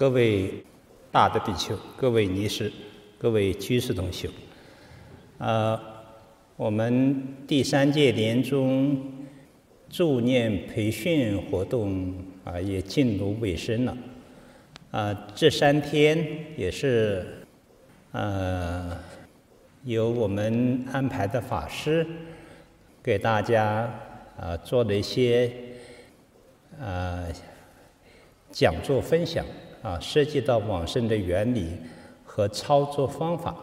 各位大德比丘、各位尼师、各位居士同修，呃，我们第三届年终助念培训活动啊，也进入尾声了。啊，这三天也是呃，由我们安排的法师给大家啊做了一些啊。讲座分享啊，涉及到往生的原理和操作方法，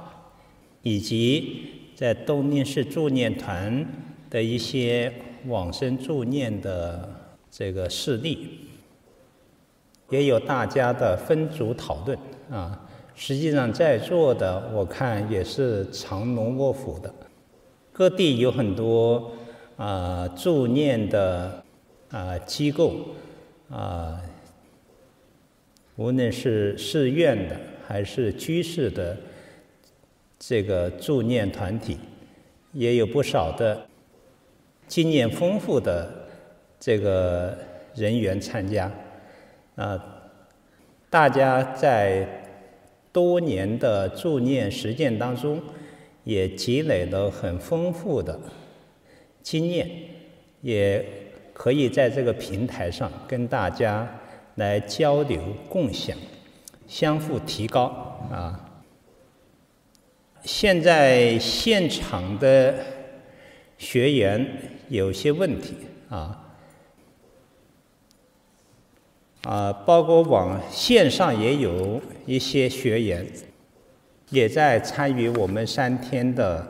以及在东宁市助念团的一些往生助念的这个事例，也有大家的分组讨论啊。实际上在座的我看也是藏龙卧虎的，各地有很多啊助念的啊机构啊。无论是寺院的还是居士的这个助念团体，也有不少的经验丰富的这个人员参加。啊，大家在多年的助念实践当中，也积累了很丰富的经验，也可以在这个平台上跟大家。来交流共享，相互提高啊！现在现场的学员有些问题啊啊，包括网线上也有一些学员也在参与我们三天的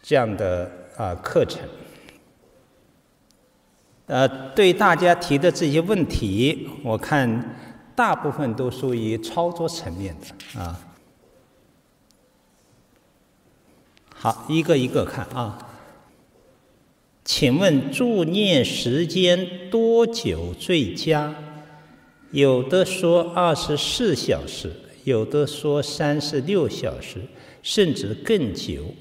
这样的啊课程。呃，对大家提的这些问题，我看大部分都属于操作层面的啊。好，一个一个看啊。请问助念时间多久最佳？有的说二十四小时，有的说三十六小时，甚至更久。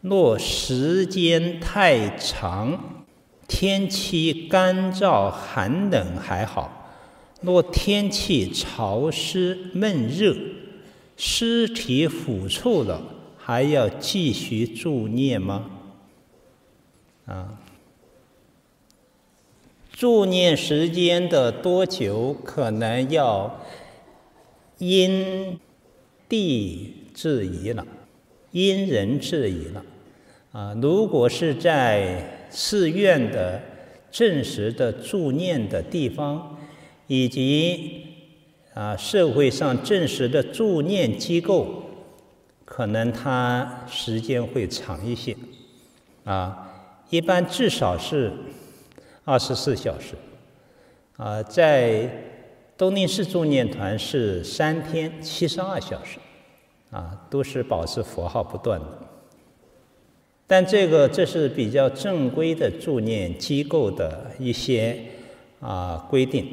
若时间太长，天气干燥寒冷还好，若天气潮湿闷热，尸体腐臭了，还要继续助念吗？啊，助念时间的多久，可能要因地制宜了，因人制宜了。啊，如果是在寺院的正式的助念的地方，以及啊社会上正式的助念机构，可能它时间会长一些，啊，一般至少是二十四小时，啊，在东宁市助念团是三天七十二小时，啊，都是保持佛号不断的。但这个这是比较正规的助念机构的一些啊规定，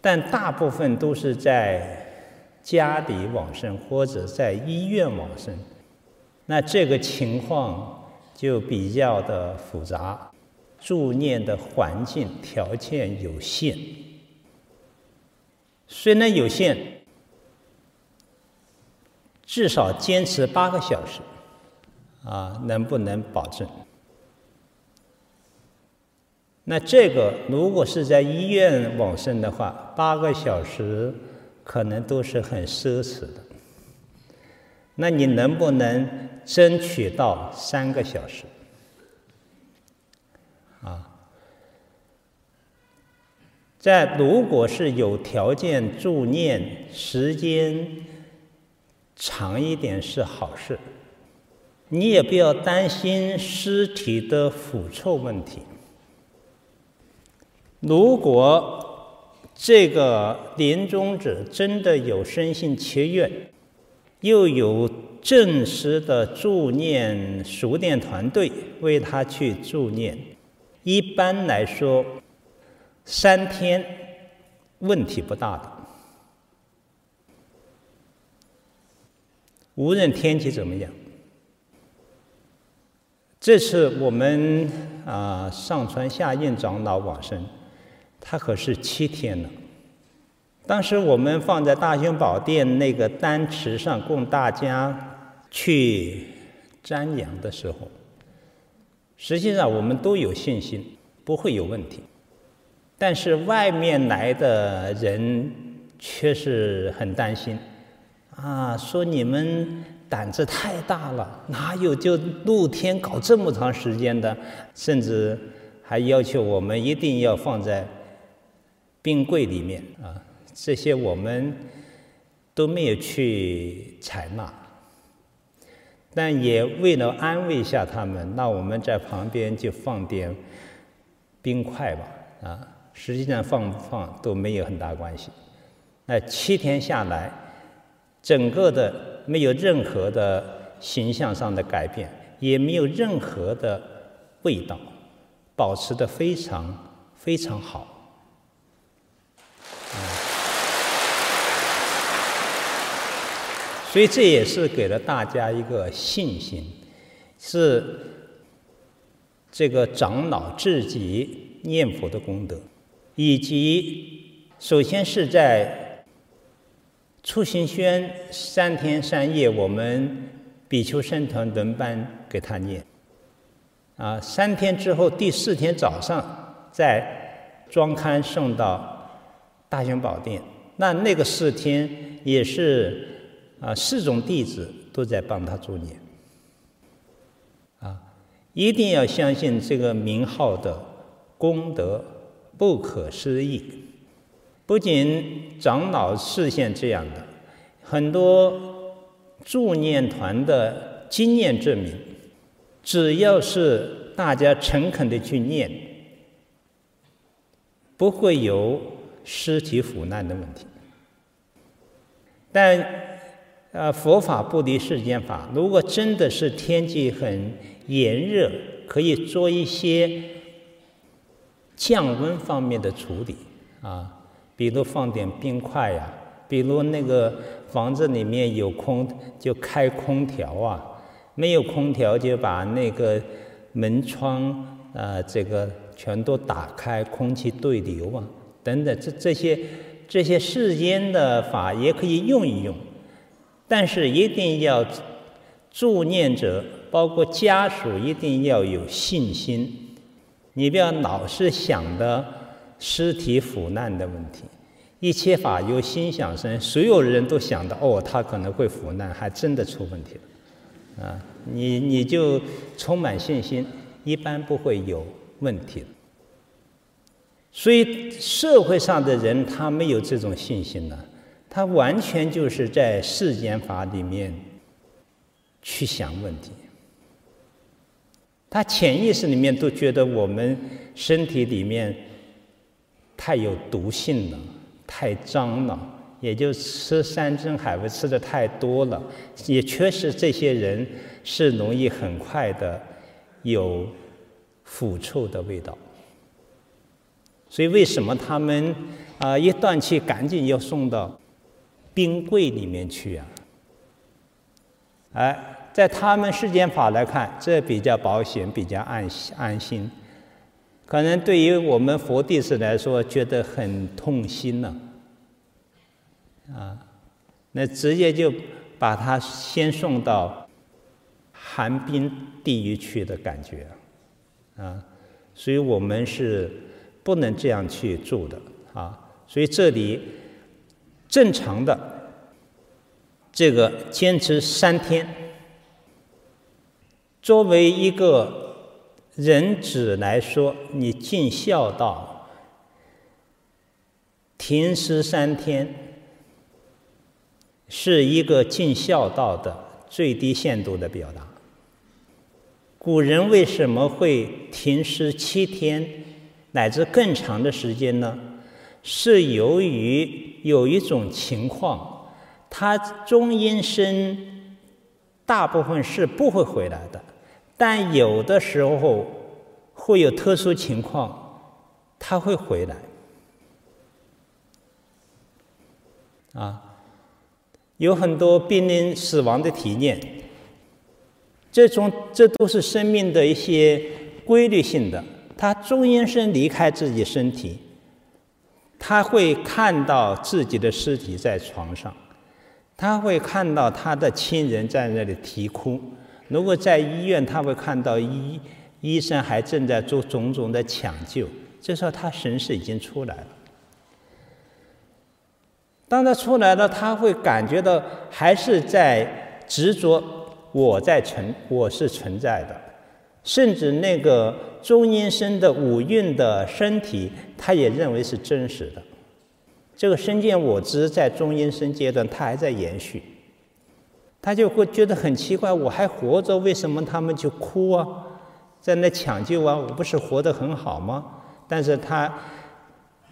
但大部分都是在家里往生或者在医院往生，那这个情况就比较的复杂，助念的环境条件有限，虽然有限，至少坚持八个小时。啊，能不能保证？那这个如果是在医院往生的话，八个小时可能都是很奢侈的。那你能不能争取到三个小时？啊，在如果是有条件助念，时间长一点是好事。你也不要担心尸体的腐臭问题。如果这个临终者真的有深信切愿，又有正式的助念熟练团队为他去助念，一般来说，三天问题不大的。无论天气怎么样。这次我们啊、上传下印长老往生，他可是七天了，当时我们放在大雄宝殿那个丹池上供大家去瞻仰的时候，实际上我们都有信心，不会有问题。但是外面来的人却是很担心，啊，说你们胆子太大了，哪有就露天搞这么长时间的？甚至还要求我们一定要放在冰柜里面啊。这些我们都没有去采纳，但也为了安慰一下他们，那我们在旁边就放点冰块吧，啊，实际上放不放都没有很大关系。那七天下来，整个的没有任何的形象上的改变，也没有任何的味道，保持的非常非常好。所以这也是给了大家一个信心，是这个长老自己念佛的功德，以及首先是在出行宣三天三夜，我们比丘僧团轮班给他念，啊，三天之后第四天早上再装刊送到大雄宝殿，那那个四天也是。啊，四种弟子都在帮他助念。啊，一定要相信这个名号的功德不可思议。不仅长老示现这样的，很多助念团的经验证明，只要是大家诚恳的去念，不会有尸体腐烂的问题。但呃，佛法不离世间法。如果真的是天气很炎热，可以做一些降温方面的处理啊，比如放点冰块呀，比如那个房子里面有空就开空调啊，没有空调就把那个门窗啊，这个全都打开，空气对流啊，等等，这这些这些世间的法也可以用一用。但是一定要助念者，包括家属，一定要有信心。你不要老是想的尸体腐烂的问题。一切法由心想生，所有人都想到哦，他可能会腐烂，还真的出问题了。啊，你你就充满信心，一般不会有问题。所以社会上的人他没有这种信心呢。他完全就是在世间法里面去想问题，他潜意识里面都觉得我们身体里面太有毒性了，太脏了，也就吃山珍海味吃的太多了，也确实这些人是容易很快的有腐臭的味道。所以为什么他们啊一断气赶紧要送到冰柜里面去啊！哎，在他们世间法来看，这比较保险，比较安安心。可能对于我们佛弟子来说，觉得很痛心呢。啊，那直接就把他先送到寒冰地狱去的感觉啊！所以我们是不能这样去做的啊！所以这里。正常的，这个坚持三天，作为一个人子来说，你尽孝道，停尸三天，是一个尽孝道的最低限度的表达。古人为什么会停尸七天乃至更长的时间呢？是由于有一种情况，他中阴身大部分是不会回来的，但有的时候会有特殊情况，他会回来。啊，有很多濒临死亡的体验，这种这都是生命的一些规律性的，他中阴身离开自己身体。他会看到自己的尸体在床上，他会看到他的亲人在那里啼哭。如果在医院，他会看到医医生还正在做种种的抢救。这时候，他神识已经出来了。当他出来了，他会感觉到还是在执着我在存，我是存在的，甚至那个中阴身的五蕴的身体，他也认为是真实的。这个身见我执在中阴身阶段，他还在延续，他就会觉得很奇怪：我还活着，为什么他们就哭啊，在那抢救啊？我不是活得很好吗？但是他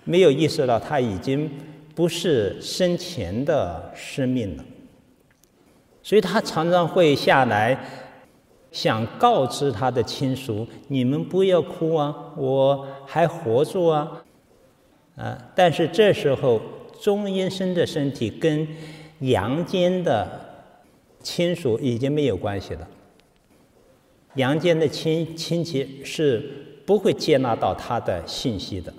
没有意识到，他已经。不是生前的生命了，所以他常常会下来，想告知他的亲属：“你们不要哭啊，我还活着啊！”啊，但是这时候中阴身的身体跟阳间的亲属已经没有关系了，阳间的亲亲戚是不会接纳到他的信息的，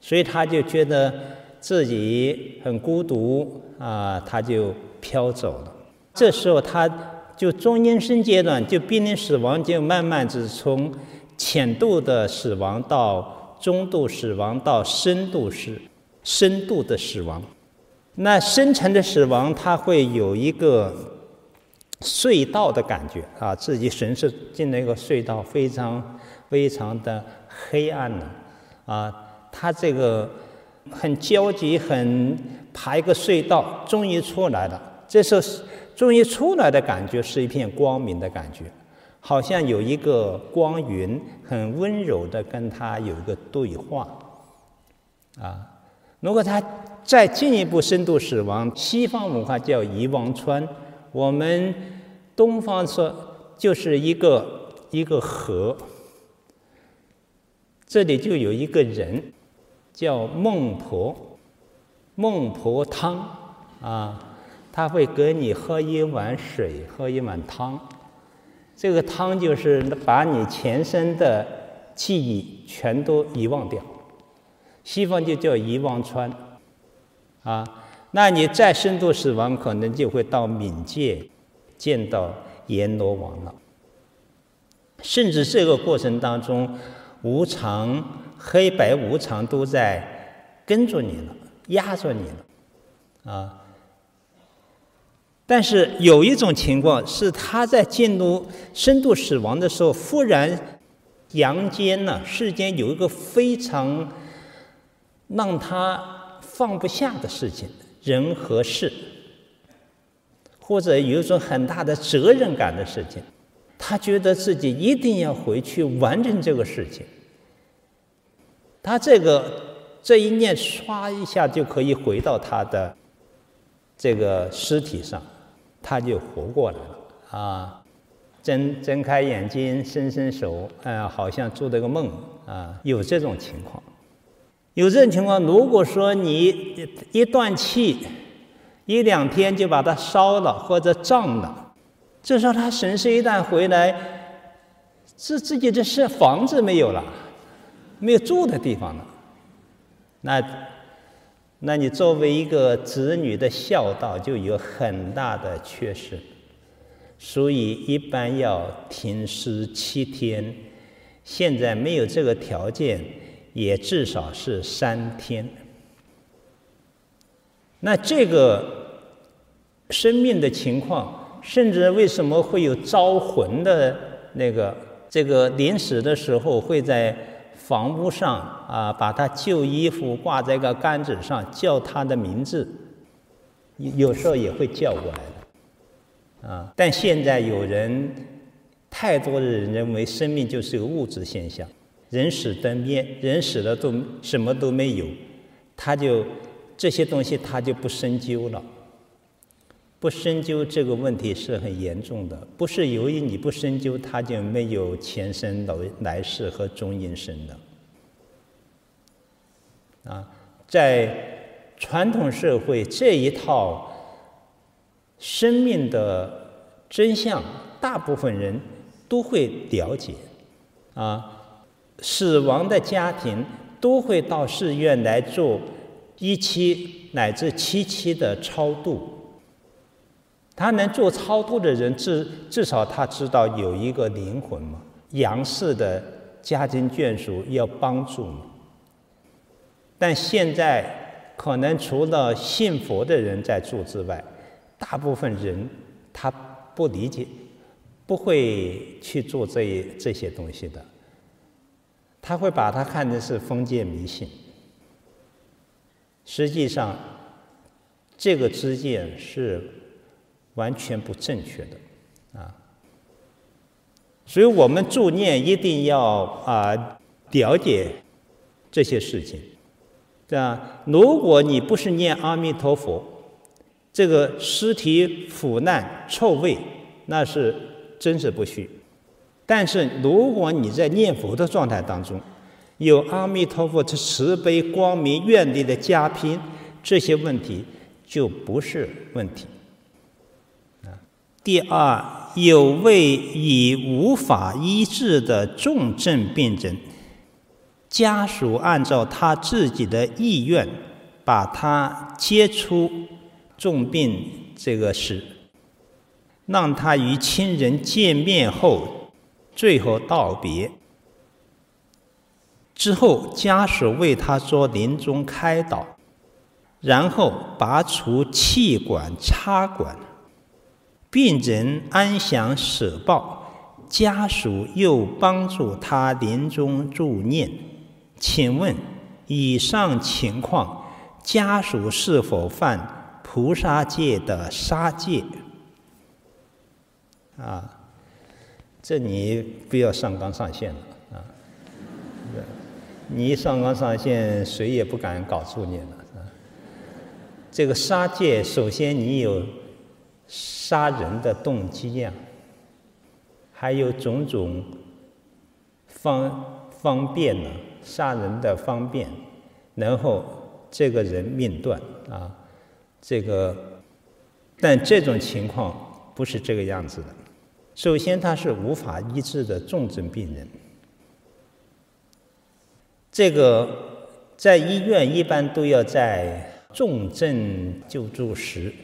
所以他就觉得。自己很孤独啊，他就飘走了。这时候，他就中阴身阶段就濒临死亡，就慢慢是从浅度的死亡到中度死亡到深度死深度的死亡。那深层的死亡，他会有一个隧道的感觉啊，自己神识进了一个隧道，非常非常的黑暗了啊，他这个。很焦急，很爬一个隧道，终于出来了。这时候，终于出来的感觉是一片光明的感觉，好像有一个光云很温柔的跟他有一个对话。啊，如果他再进一步深度死亡，西方文化叫遗忘川，我们东方说就是一个一个河，这里就有一个人。叫孟婆，孟婆汤啊，他会给你喝一碗水，喝一碗汤。这个汤就是把你前生的记忆全都遗忘掉。西方就叫遗忘川啊。那你再深度死亡，可能就会到冥界见到阎罗王了。甚至这个过程当中，无常。黑白无常都在跟着你了，压着你了，啊！但是有一种情况是，他在进入深度死亡的时候，忽然阳间呢，世间有一个非常让他放不下的事情，人和事，或者有一种很大的责任感的事情，他觉得自己一定要回去完成这个事情。他这个这一念唰一下就可以回到他的这个尸体上，他就活过来了啊！睁睁开眼睛，伸伸手，啊，好像做了个梦啊！有这种情况，有这种情况。如果说你一断气，一两天就把它烧了或者葬了，这时候他神识一旦回来，自自己这是房子没有了。没有住的地方了，那，那你作为一个子女的孝道就有很大的缺失，所以一般要停尸七天，现在没有这个条件，也至少是三天。那这个生命的情况，甚至为什么会有招魂的那个这个临死的时候会在。房屋上啊，把他旧衣服挂在个杆子上，叫他的名字，有时候也会叫过来的，啊！但现在有人，太多的人认为生命就是个物质现象，人死灯灭，人死了都什么都没有，他就这些东西他就不深究了，不深究这个问题是很严重的，不是由于你不深究，他就没有前生来来世和中阴身的。啊，在传统社会这一套生命的真相，大部分人都会了解。啊，死亡的家庭都会到寺院来做一期乃至七期的超度。他能做超度的人，至至少他知道有一个灵魂嘛，杨氏的家亲眷属要帮助嘛。但现在可能除了信佛的人在做之外，大部分人他不理解，不会去做这这些东西的。他会把它看成是封建迷信。实际上，这个知见是。完全不正确的，啊，所以我们助念一定要啊了解这些事情，对吧？如果你不是念阿弥陀佛，这个尸体腐烂臭味那是真实不虚。但是如果你在念佛的状态当中，有阿弥陀佛的慈悲光明愿力的加被，这些问题就不是问题。第二，有位已无法医治的重症病人，家属按照他自己的意愿，把他接出重病这个事，让他与亲人见面后，最后道别之后，家属为他做临终开导，然后拔除气管插管。病人安详舍报，家属又帮助他临终助念。请问以上情况，家属是否犯菩萨戒的杀戒？啊，这你不要上纲上线了啊！你一上纲上线，谁也不敢搞助念了啊！这个杀戒，首先你有。杀人的动机呀，还有种种方方便呢，杀人的方便，然后这个人命断啊，这个，但这种情况不是这个样子的。首先，他是无法医治的重症病人，这个在医院一般都要在重症救助时。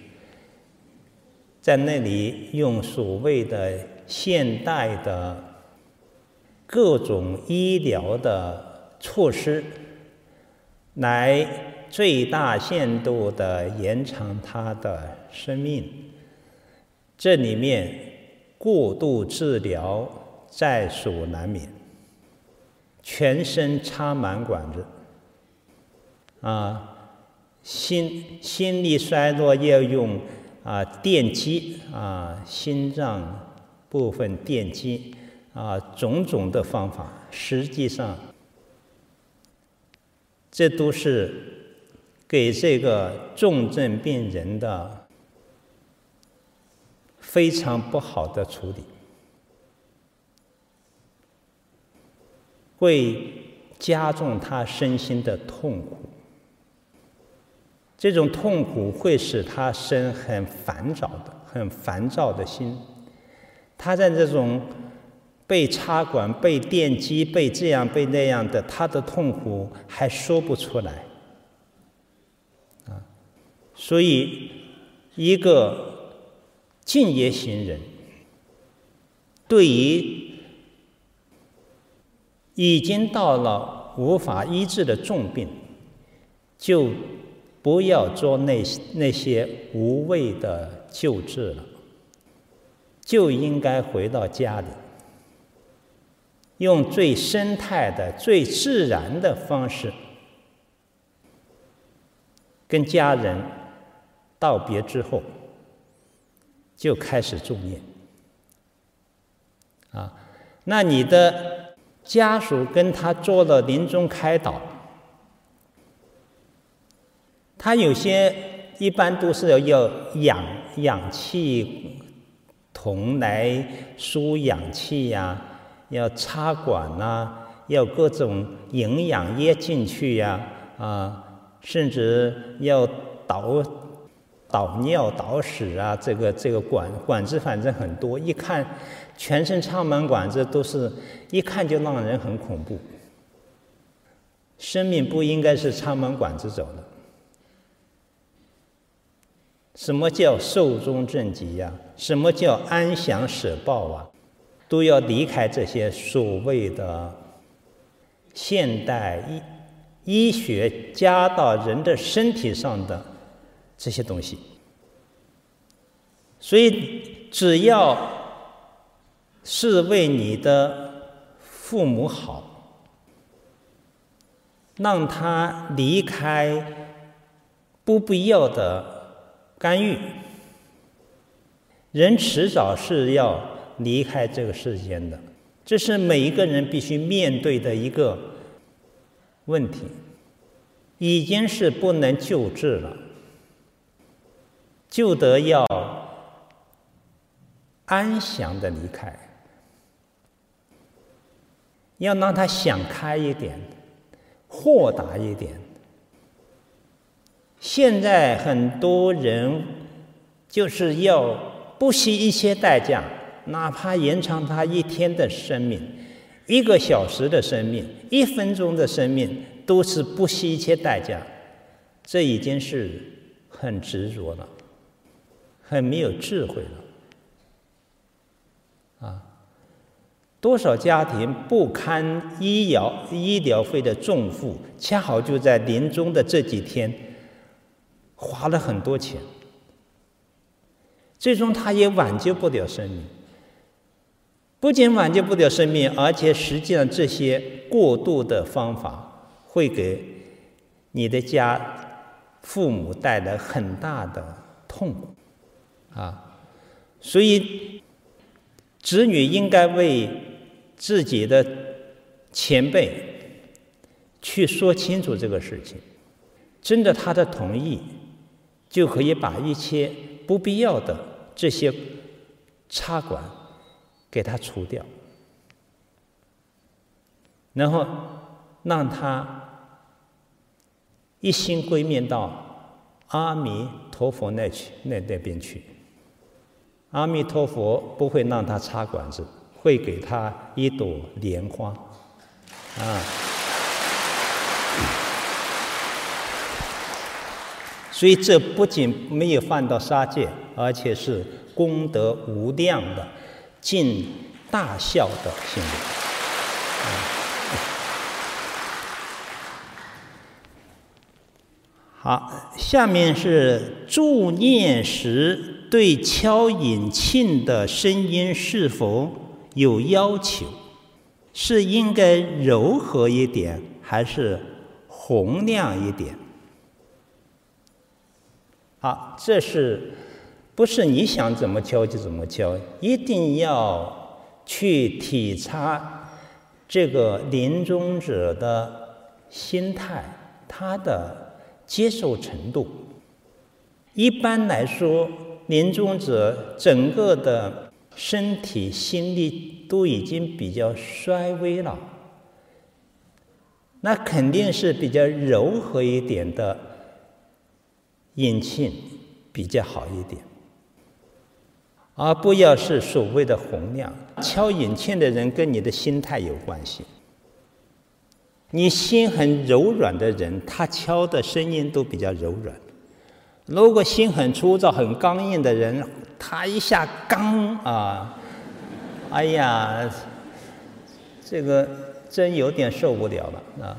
在那里用所谓的现代的各种医疗的措施，来最大限度的延长他的生命。这里面过度治疗在所难免，全身插满管子，啊，心心力衰弱要用。啊，电击啊，心脏部分电击啊，种种的方法，实际上，这都是给这个重症病人的非常不好的处理，会加重他身心的痛苦。这种痛苦会使他生很烦躁的、很烦躁的心。他在这种被插管、被电击、被这样、被那样的，他的痛苦还说不出来。啊，所以一个敬业行人，对于已经到了无法医治的重病，就。不要做那那些无谓的救治了，就应该回到家里，用最生态的、最自然的方式，跟家人道别之后，就开始助念。啊，那你的家属跟他做了临终开导。他有些一般都是要氧氧气筒来输氧气呀、要插管呐、要各种营养液进去呀、啊，啊，甚至要导导尿导屎啊，这个这个管管子反正很多，一看全身插满管子，都是一看就让人很恐怖。生命不应该是插满管子走的。什么叫寿终正寝呀？什么叫安详舍报啊？都要离开这些所谓的现代医医学加到人的身体上的这些东西。所以，只要是为你的父母好，让他离开不必要的干预，人迟早是要。离开这个世间的，这是每一个人必须面对的一个问题，已经是不能救治了，就得要安详的离开，要让他想开一点，豁达一点。现在很多人就是要不惜一切代价。哪怕延长他一天的生命，一个小时的生命，一分钟的生命，都是不惜一切代价。这已经是很执着了，很没有智慧了。啊，多少家庭不堪医疗医疗费的重负，恰好就在临终的这几天，花了很多钱，最终他也挽救不了生命。不仅挽救不了生命，而且实际上这些过度的方法会给你的家父母带来很大的痛苦啊！所以，子女应该为自己的前辈去说清楚这个事情，征得他的同意，就可以把一切不必要的这些插管。给他除掉，然后让他一心归命到阿弥陀佛那去那那边去。阿弥陀佛不会让他插管子，会给他一朵莲花，啊。所以这不仅没有犯到杀戒，而且是功德无量的。尽大孝的行为。好，下面是助念时对敲引磬的声音是否有要求？是应该柔和一点，还是洪亮一点？好，这是。不是你想怎么敲就怎么敲，一定要去体察这个临终者的心态，他的接受程度。一般来说，临终者整个的身体心力都已经比较衰微了，那肯定是比较柔和一点的引磬比较好一点。而不要是所谓的洪亮。敲引磬的人跟你的心态有关系。你心很柔软的人，他敲的声音都比较柔软；如果心很粗糙、很刚硬的人，他一下刚啊，哎呀，这个真有点受不了了啊！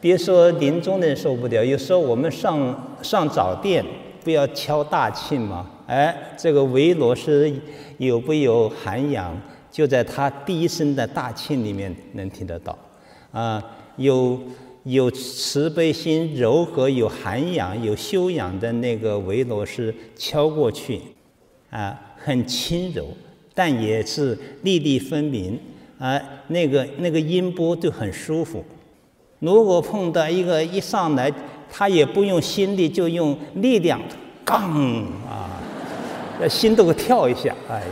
别说临终的人受不了，有时候我们上上早殿，不要敲大磬嘛？哎，这个维罗是有不有涵养，就在他第一声的大磬里面能听得到。啊，有有慈悲心、柔和、有涵养、有修养的那个维罗是敲过去，啊，很轻柔，但也是粒粒分明，啊，那个那个音波就很舒服。如果碰到一个一上来，他也不用心力，就用力量，杠啊！心都会跳一下，哎呀！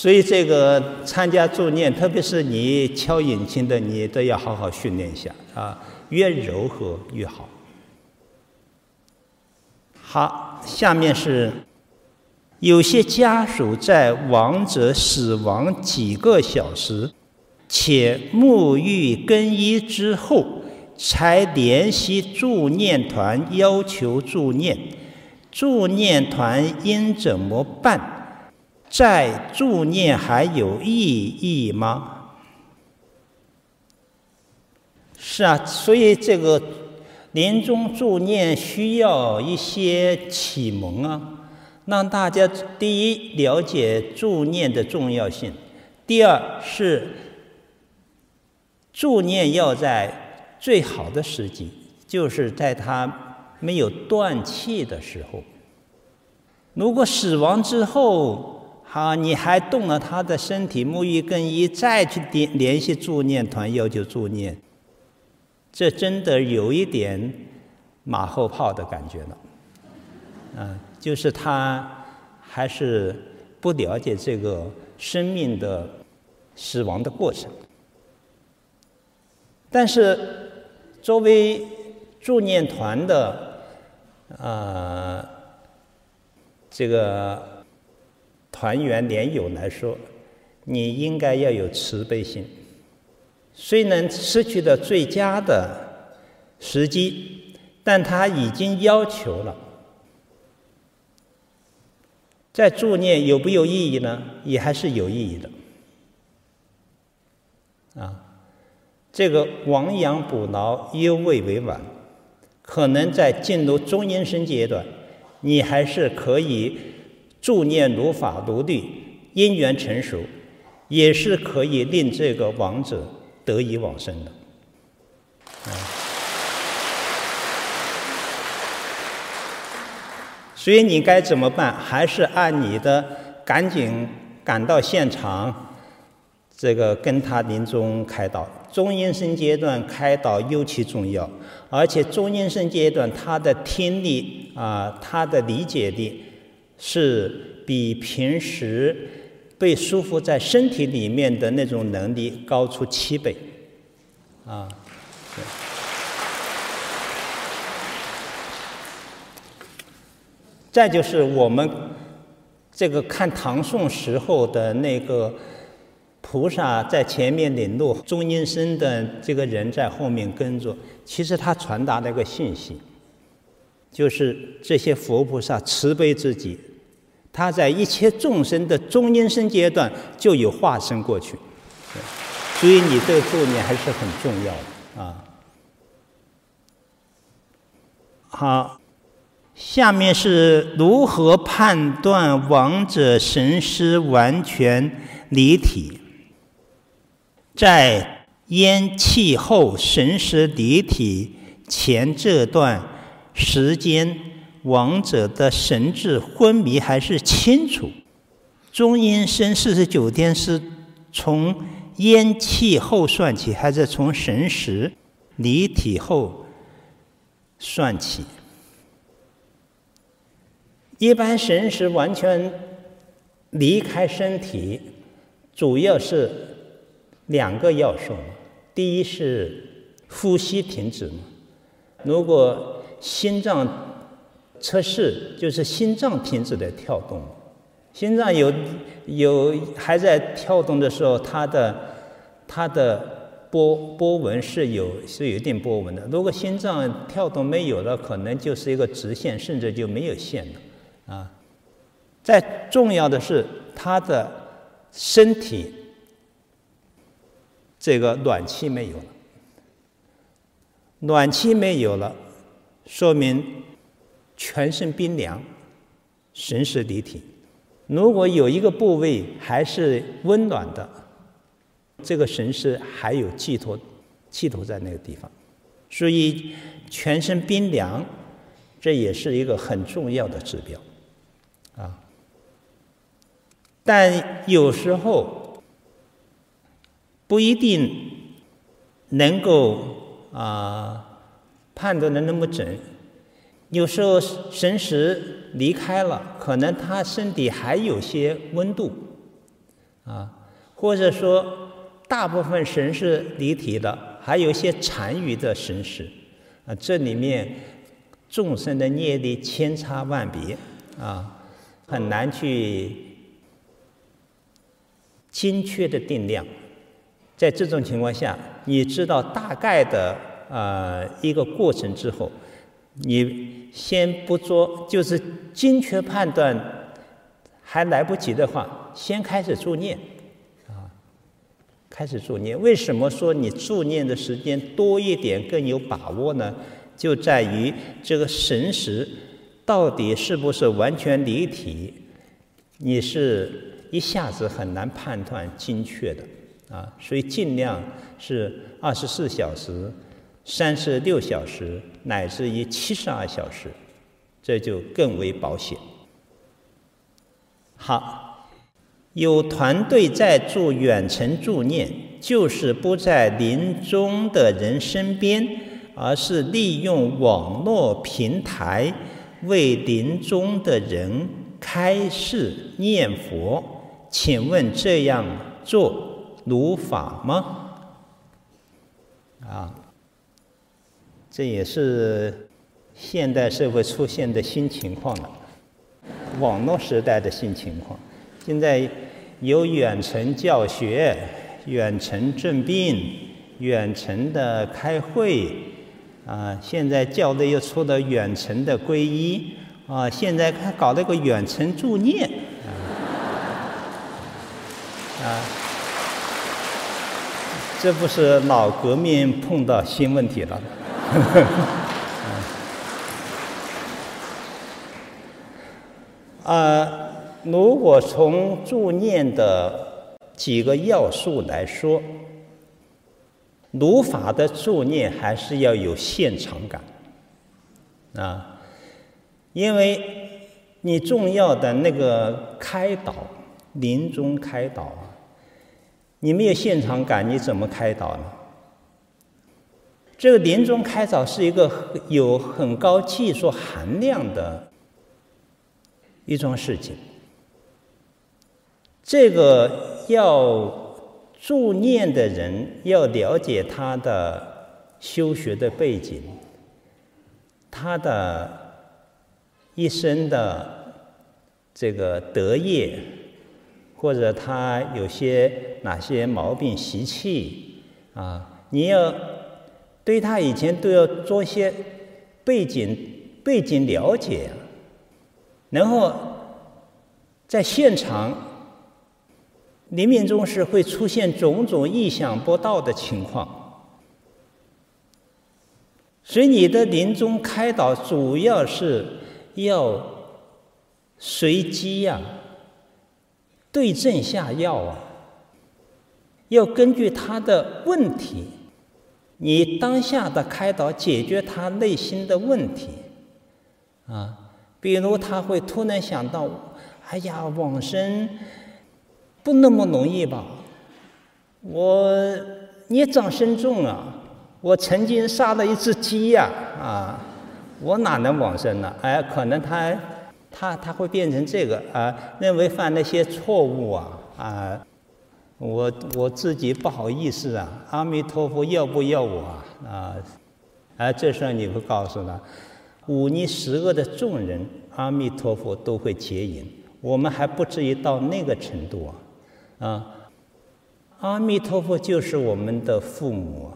所以这个参加助念，特别是你敲引磬的，你都要好好训练一下啊，越柔和越好。好，下面是有些家属在亡者死亡几个小时，且沐浴更衣之后，才联系助念团要求助念。助念团应怎么办？再助念还有意义吗？是啊，所以这个临终助念需要一些启蒙啊。让大家第一了解助念的重要性，第二是助念要在最好的时机，就是在他没有断气的时候。如果死亡之后，好，你还动了他的身体，沐浴更衣，再去联联系助念团要求助念，这真的有一点马后炮的感觉了，啊。就是他还是不了解这个生命的死亡的过程，但是作为助念团的啊这个团员莲友来说，你应该要有慈悲心。虽然失去的最佳的时机，但他已经要求了。在助念有没有意义呢？也还是有意义的。啊，这个亡羊补牢，犹未为晚。可能在进入中阴身阶段，你还是可以助念如法如律，因缘成熟，也是可以令这个亡者得以往生的。所以你该怎么办？还是按你的，赶紧赶到现场，这个跟他临终开导。中阴身阶段开导尤其重要，而且中阴身阶段他的听力啊，他的理解力是比平时被束缚在身体里面的那种能力高出七倍，啊。再就是我们这个看唐宋时候的那个菩萨在前面领路，中阴身的这个人在后面跟着。其实他传达了一个信息，就是这些佛菩萨慈悲自己，他在一切众生的中阴身阶段就有化身过去。所以你这个助念还是很重要的啊。好。下面是如何判断亡者神识完全离体？在咽气后神识离体前这段时间，亡者的神智昏迷还是清楚？中阴身四十九天是从咽气后算起，还是从神识离体后算起？一般神识完全离开身体，主要是两个要素。第一是呼吸停止，如果心脏测试，就是心脏停止的跳动，心脏有有还在跳动的时候，它的它的波波纹是有是有一定波纹的。如果心脏跳动没有了，可能就是一个直线，甚至就没有线了。啊，再重要的是，他的身体这个暖气没有了，暖气没有了，说明全身冰凉，神识离体。如果有一个部位还是温暖的，这个神识还有寄托，寄托在那个地方，所以全身冰凉，这也是一个很重要的指标。啊，但有时候不一定能够啊判断的那么准。有时候神识离开了，可能他身体还有些温度啊，或者说大部分神识离体了，还有一些残余的神识啊。这里面众生的业力千差万别啊。很难去精确的定量，在这种情况下，你知道大概的呃一个过程之后，你先不做，就是精确判断还来不及的话，先开始助念啊，开始助念。为什么说你助念的时间多一点更有把握呢？就在于这个神识到底是不是完全离体，你是一下子很难判断精确的啊，所以尽量是二十四小时、三十六小时乃至于七十二小时，这就更为保险。好，有团队在做远程助念，就是不在临终的人身边。而是利用网络平台为临终的人开示念佛，请问这样做如法吗？啊，这也是现代社会出现的新情况了，网络时代的新情况。现在有远程教学、远程诊病、远程的开会。啊，现在教的又出了远程的皈依，啊，现在还搞了个远程助念，啊，这不是老革命碰到新问题了？呵 呵啊，如果从助念的几个要素来说。如法的助念还是要有现场感啊，因为你重要的那个开导，临终开导啊，你没有现场感，你怎么开导呢？这个临终开导是一个有很高技术含量的一桩事情，这个要。助念的人要了解他的修学的背景，他的一生的这个德业，或者他有些哪些毛病习气啊，你要对他以前都要做些背景背景了解，然后在现场。临命终时会出现种种意想不到的情况，所以你的临终开导主要是要随机呀，对症下药啊，要根据他的问题，你当下的开导解决他内心的问题，啊，比如他会突然想到，哎呀，往生。不那么容易吧？我孽障深重啊！我曾经杀了一只鸡呀！啊，我哪能往生呢？哎，可能他他他会变成这个啊，认为犯了些错误啊啊！我我自己不好意思啊！阿弥陀佛，要不要我啊？啊！哎，这时候你会告诉他，忤逆十恶的众人，阿弥陀佛都会接引，我们还不至于到那个程度啊！啊，阿弥陀佛就是我们的父母，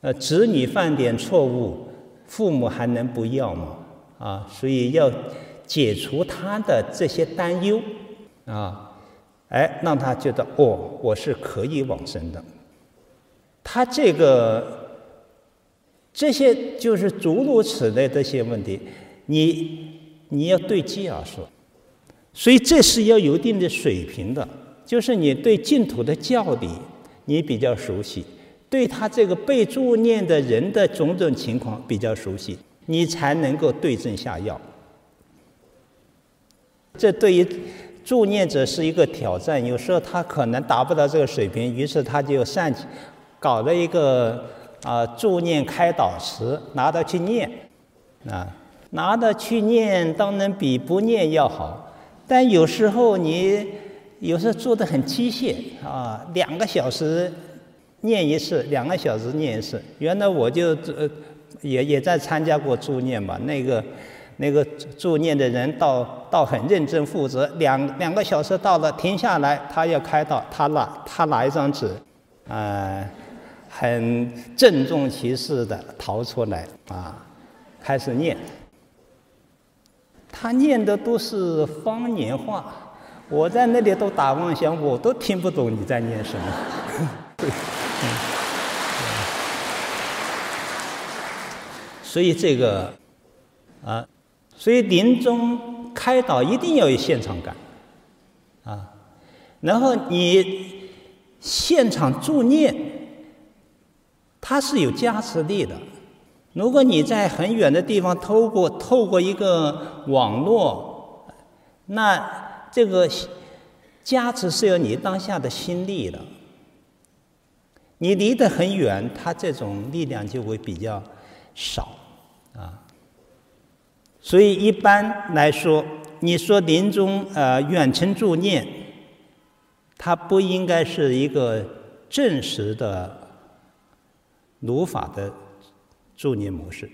呃，子女犯点错误，父母还能不要吗？啊，所以要解除他的这些担忧，啊，哎，让他觉得哦，我是可以往生的。他这个这些就是诸如此类这些问题，你你要对机而说，所以这是要有一定的水平的。就是你对净土的教理你比较熟悉，对他这个被助念的人的种种情况比较熟悉，你才能够对症下药。这对于助念者是一个挑战，有时候他可能达不到这个水平，于是他就擅搞了一个啊助念开导词，拿到去念，啊，拿到去念当然比不念要好，但有时候你。有时候做的很机械啊，两个小时念一次，两个小时念一次。原来我就呃也也在参加过助念嘛，那个那个助念的人倒倒很认真负责，两两个小时到了停下来，他要开导，他拿他拿一张纸，啊，很郑重其事的逃出来啊，开始念。他念的都是方言话，我在那里都打妄想，我都听不懂你在念什么。所以这个啊，所以临终开导一定要有现场感啊，然后你现场助念，它是有加持力的。如果你在很远的地方透过透过一个网络，那这个加持是有你当下的心力的。你离得很远，它这种力量就会比较少。所以一般来说，你说临终呃远程助念，它不应该是一个正式的如法的。助念模式，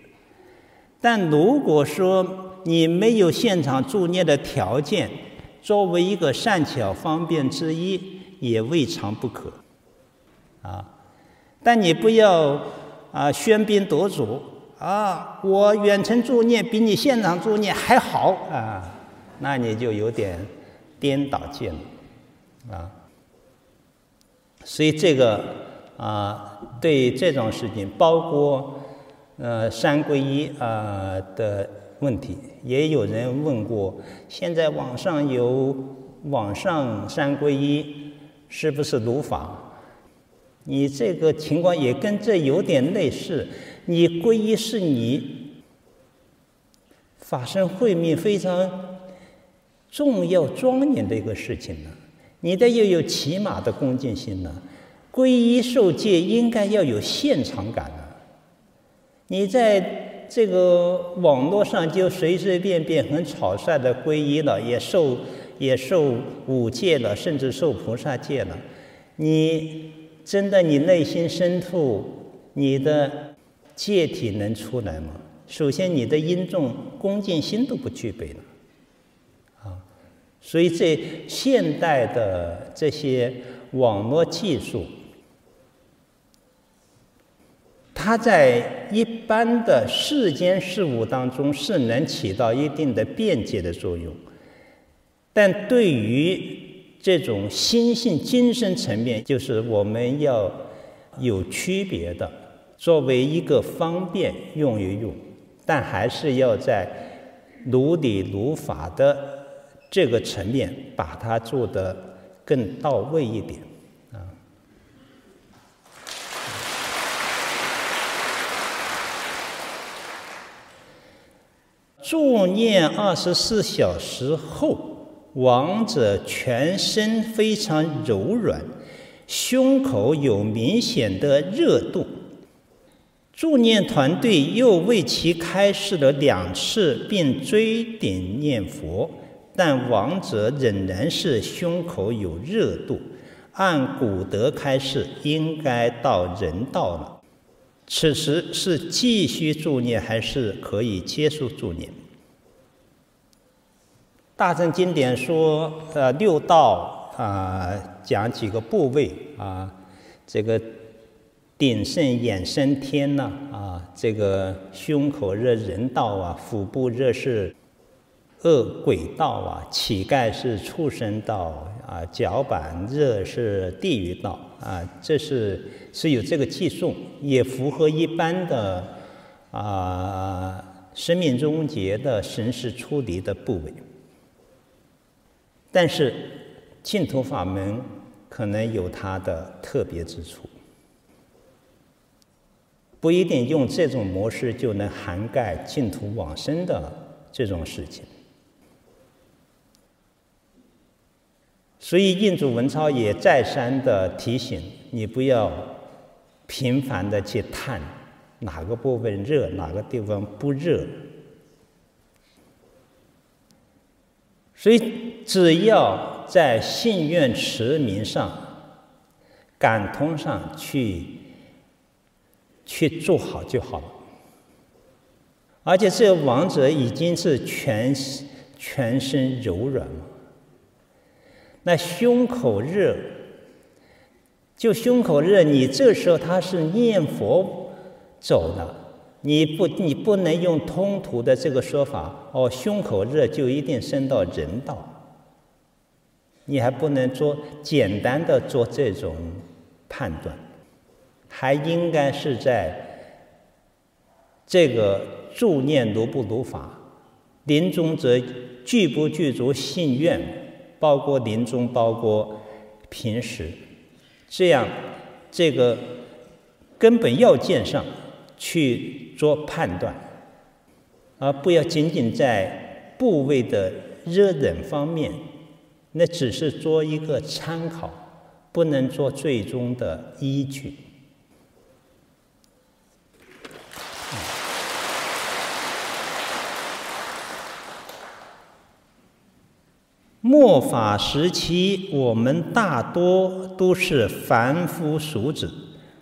但如果说你没有现场助念的条件，作为一个善巧方便之一，也未尝不可，啊！但你不要啊喧宾夺主啊！我远程助念比你现场助念还好啊，那你就有点颠倒见了，啊！所以这个啊，对这种事情，包括。呃，三皈依啊的问题，也有人问过。现在网上有网上三皈依，是不是如法？你这个情况也跟这有点类似。你皈依是你法身慧命非常重要庄严的一个事情呢，你得要有起码的恭敬心呢。皈依受戒应该要有现场感呢。你在这个网络上就随随便便很草率的皈依了，也受也受五戒了，甚至受菩萨戒了。你真的你内心深处你的戒体能出来吗？首先你的因重恭敬心都不具备了，啊，所以这现代的这些网络技术。它在一般的世间事物当中是能起到一定的便捷的作用，但对于这种心性、精神层面，就是我们要有区别的，作为一个方便用一用，但还是要在如理如法的这个层面把它做得更到位一点。啊助念二十四小时后，亡者全身非常柔软，胸口有明显的热度。助念团队又为其开示了两次，并追顶念佛，但亡者仍然是胸口有热度。按古德开示，应该到人道了。此时是继续助念，还是可以结束助念？大乘经典说，呃，六道啊、呃，讲几个部位啊，这个顶胜眼生天呐，啊，这个胸口热人道啊，腹部热是恶鬼道啊，膝盖是畜生道啊，脚板热是地狱道啊，这是是有这个记诵，也符合一般的啊生命终结的神识出离的部位。但是，净土法门可能有它的特别之处，不一定用这种模式就能涵盖净土往生的这种事情。所以，印祖文钞也再三的提醒你，不要频繁的去探哪个部分热，哪个地方不热。所以，只要在信愿持名上、感通上去去做好就好了。而且，这个亡者已经是全全身柔软了。那胸口热，就胸口热，你这时候他是念佛走的，你不你不能用通途的这个说法哦，胸口热就一定升到人道，你还不能做简单的做这种判断，还应该是在这个助念如不如法，临终则具不具足信愿，包括临终，包括平时，这样这个根本要件上去做判断，而不要仅仅在部位的热冷方面，那只是做一个参考，不能做最终的依据。末法时期，我们大多都是凡夫俗子，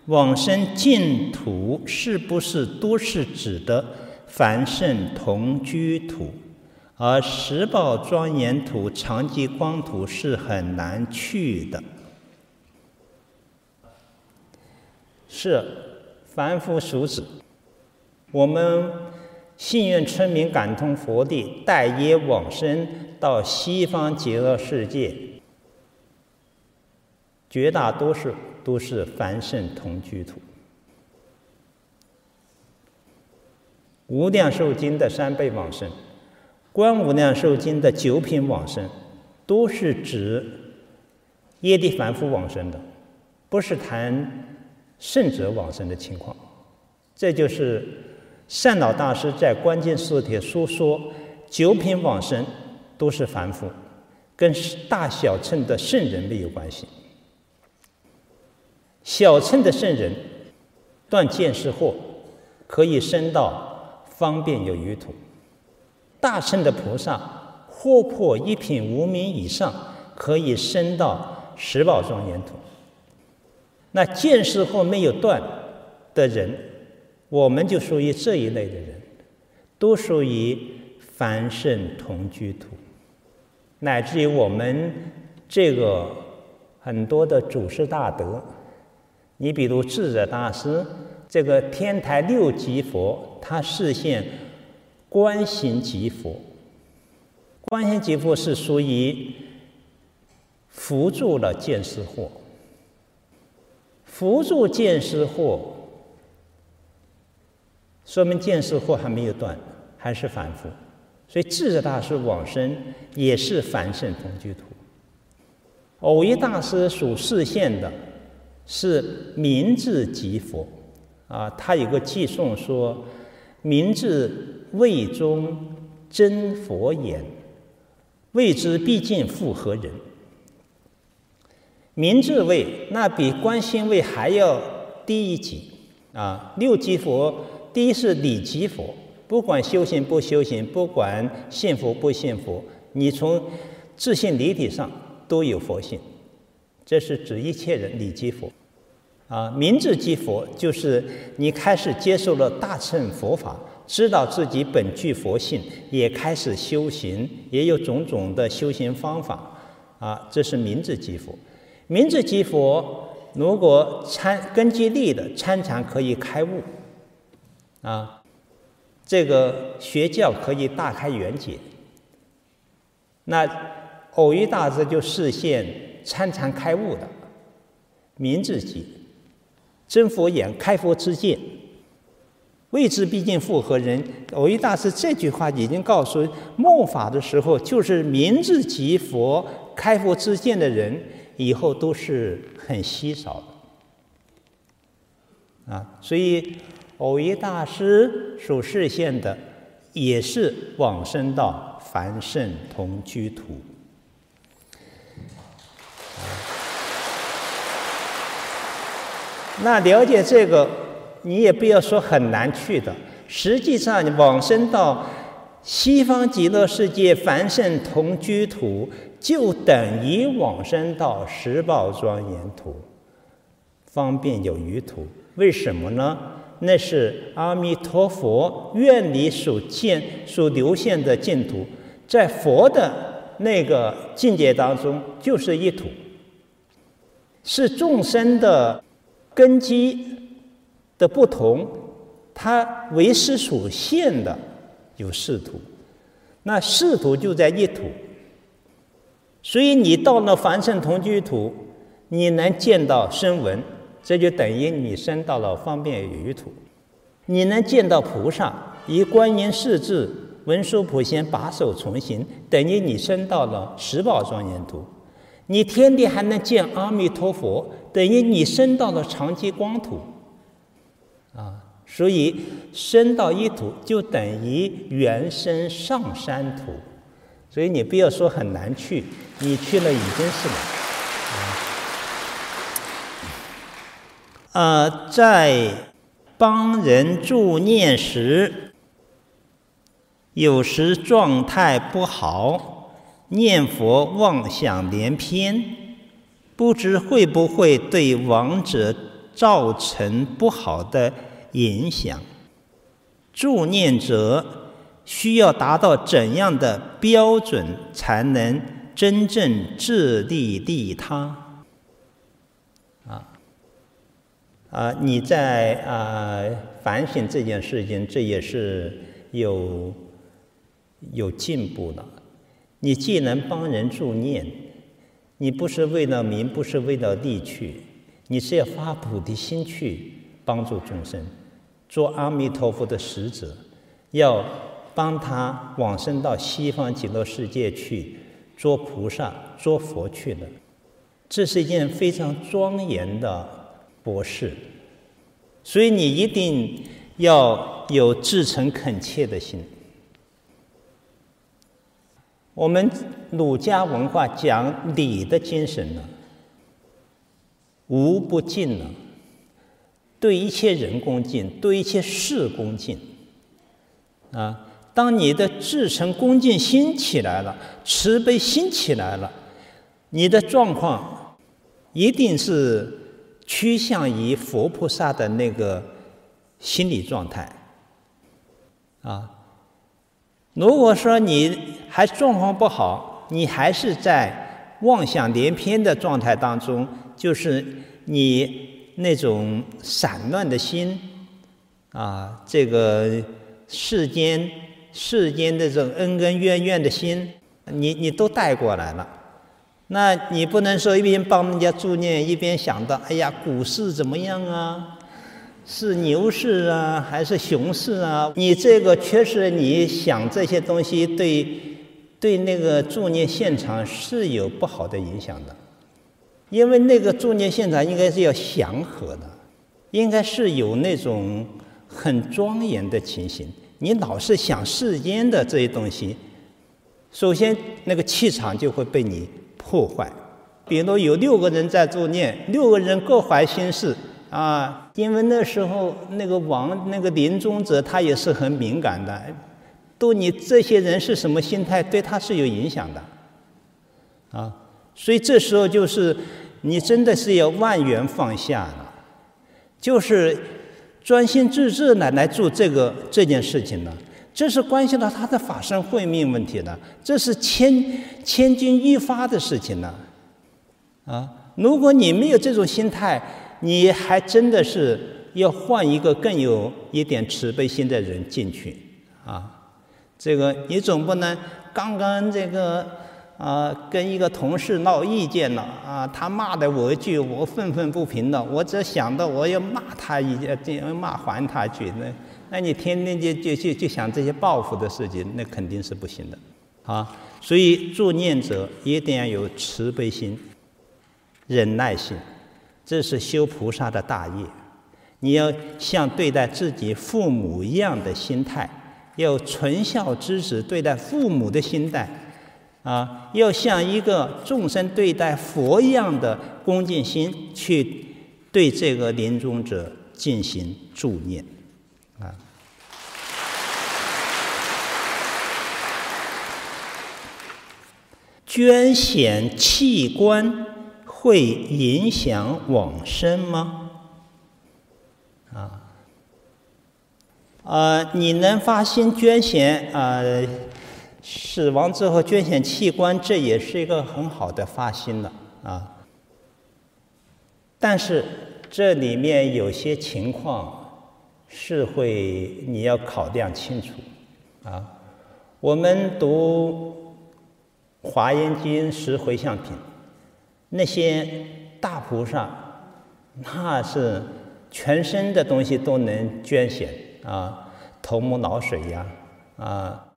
往生净土是不是都是指的凡圣同居土？而十宝庄严土、常寂光土是很难去的。是凡夫俗子，我们信愿村民感通佛地，待业往生。到西方极乐世界，绝大多数都是凡圣同居土。无量寿经的三倍往生，观无量寿经的九品往生，都是指业地凡夫往生的，不是谈圣者往生的情况。这就是善导大师在关键四帖书说九品往生。都是凡夫，跟大小乘的圣人没有关系。小乘的圣人断见思惑，可以升到方便有余土；大乘的菩萨惑破一品无明以上，可以升到十宝庄严土。那见思惑没有断的人，我们就属于这一类的人，都属于凡圣同居土。乃至于我们这个很多的祖师大德，你比如智者大师，这个天台六级佛，他示现观行即佛，观行即佛是属于辅助了见思惑，辅助见思惑，说明见思惑还没有断，还是反复。所以智者大师往生也是凡圣同居土。偶一大师所示现的是明智即佛，啊，他有个偈颂说：“明智位中真佛眼，未知毕竟复何人？”明智位那比观心位还要低一级啊，六级佛第一是理级佛。不管修行不修行，不管信佛不信佛，你从自信离体上都有佛性，这是指一切人理即佛。啊，明智即佛就是你开始接受了大乘佛法，知道自己本具佛性，也开始修行，也有种种的修行方法。啊，这是明智即佛。明智即佛，如果参根基利的参禅可以开悟。啊。这个学教可以大开眼界。那偶遇大师就示现参禅开悟的明智级真佛眼开佛之见，未知毕竟复何人？偶遇大师这句话已经告诉末法的时候，就是明智级佛开佛之见的人，以后都是很稀少的啊，所以。偶一大师所示现的，也是往生到凡圣同居土。那了解这个，你也不要说很难去的。实际上，往生到西方极乐世界凡圣同居土，就等于往生到十宝庄严土，方便有余土。为什么呢？那是阿弥陀佛愿里所见所流现的净土，在佛的那个境界当中就是一土。是众生的根基的不同，它为师所现的有四土，那四土就在一土，所以你到了凡圣同居土，你能见到声闻，这就等于你升到了方便余土；你能见到菩萨，以观音世智，文殊普贤把手从行，等于你升到了十宝庄严土；你天地还能见阿弥陀佛，等于你升到了常寂光土。啊，所以升到一土就等于原生上山土，所以你不要说很难去，你去了已经是了。呃，在帮人助念时，有时状态不好，念佛妄想连篇，不知会不会对亡者造成不好的影响。助念者需要达到怎样的标准，才能真正自利利他？啊，你在啊反省这件事情，这也是有有进步的。你既能帮人助念，你不是为了名，不是为了利去，你是要发菩提心去帮助众生，做阿弥陀佛的使者，要帮他往生到西方极乐世界去做菩萨、做佛去了。这是一件非常庄严的。博士，所以你一定要有至诚恳切的心。我们儒家文化讲礼的精神呢，无不敬呢，对一切人恭敬，对一切事恭敬。啊，当你的至诚恭敬心起来了，慈悲心起来了，你的状况一定是。趋向于佛菩萨的那个心理状态，啊，如果说你还状况不好，你还是在妄想连篇的状态当中，就是你那种散乱的心，啊，这个世间世间的这种恩恩怨怨的心，你你都带过来了。那你不能说一边帮人家助念，一边想到，哎呀，股市怎么样啊？是牛市啊，还是熊市啊？你这个确实，你想这些东西对，对那个助念现场是有不好的影响的，因为那个助念现场应该是要祥和的，应该是有那种很庄严的情形。你老是想世间的这些东西，首先那个气场就会被你。破坏，比如有六个人在助念，六个人各怀心事啊。因为那时候那个王那个临终者他也是很敏感的，对你这些人是什么心态，对他是有影响的啊。所以这时候就是你真的是要万缘放下了，就是专心致志的来做这个这件事情了。这是关系到他的法身慧命问题的，这是千千钧一发的事情呢，啊！如果你没有这种心态，你还真的是要换一个更有一点慈悲心的人进去啊！这个你总不能刚刚这个啊跟一个同事闹意见了啊，他骂的我一句，我愤愤不平了，我只想到我要骂他一句，骂还他一句那。那你天天就就就就想这些报复的事情，那肯定是不行的，啊！所以助念者一定要有慈悲心、忍耐心，这是修菩萨的大业。你要像对待自己父母一样的心态，要纯孝之子对待父母的心态，啊，要像一个众生对待佛一样的恭敬心去对这个临终者进行助念。捐献器官会影响往生吗？啊，呃，你能发心捐献啊，死亡之后捐献器官，这也是一个很好的发心了啊。但是这里面有些情况是会你要考量清楚啊。我们读《华严经》十回向品，那些大菩萨，那是全身的东西都能捐献啊，头目脑髓呀啊，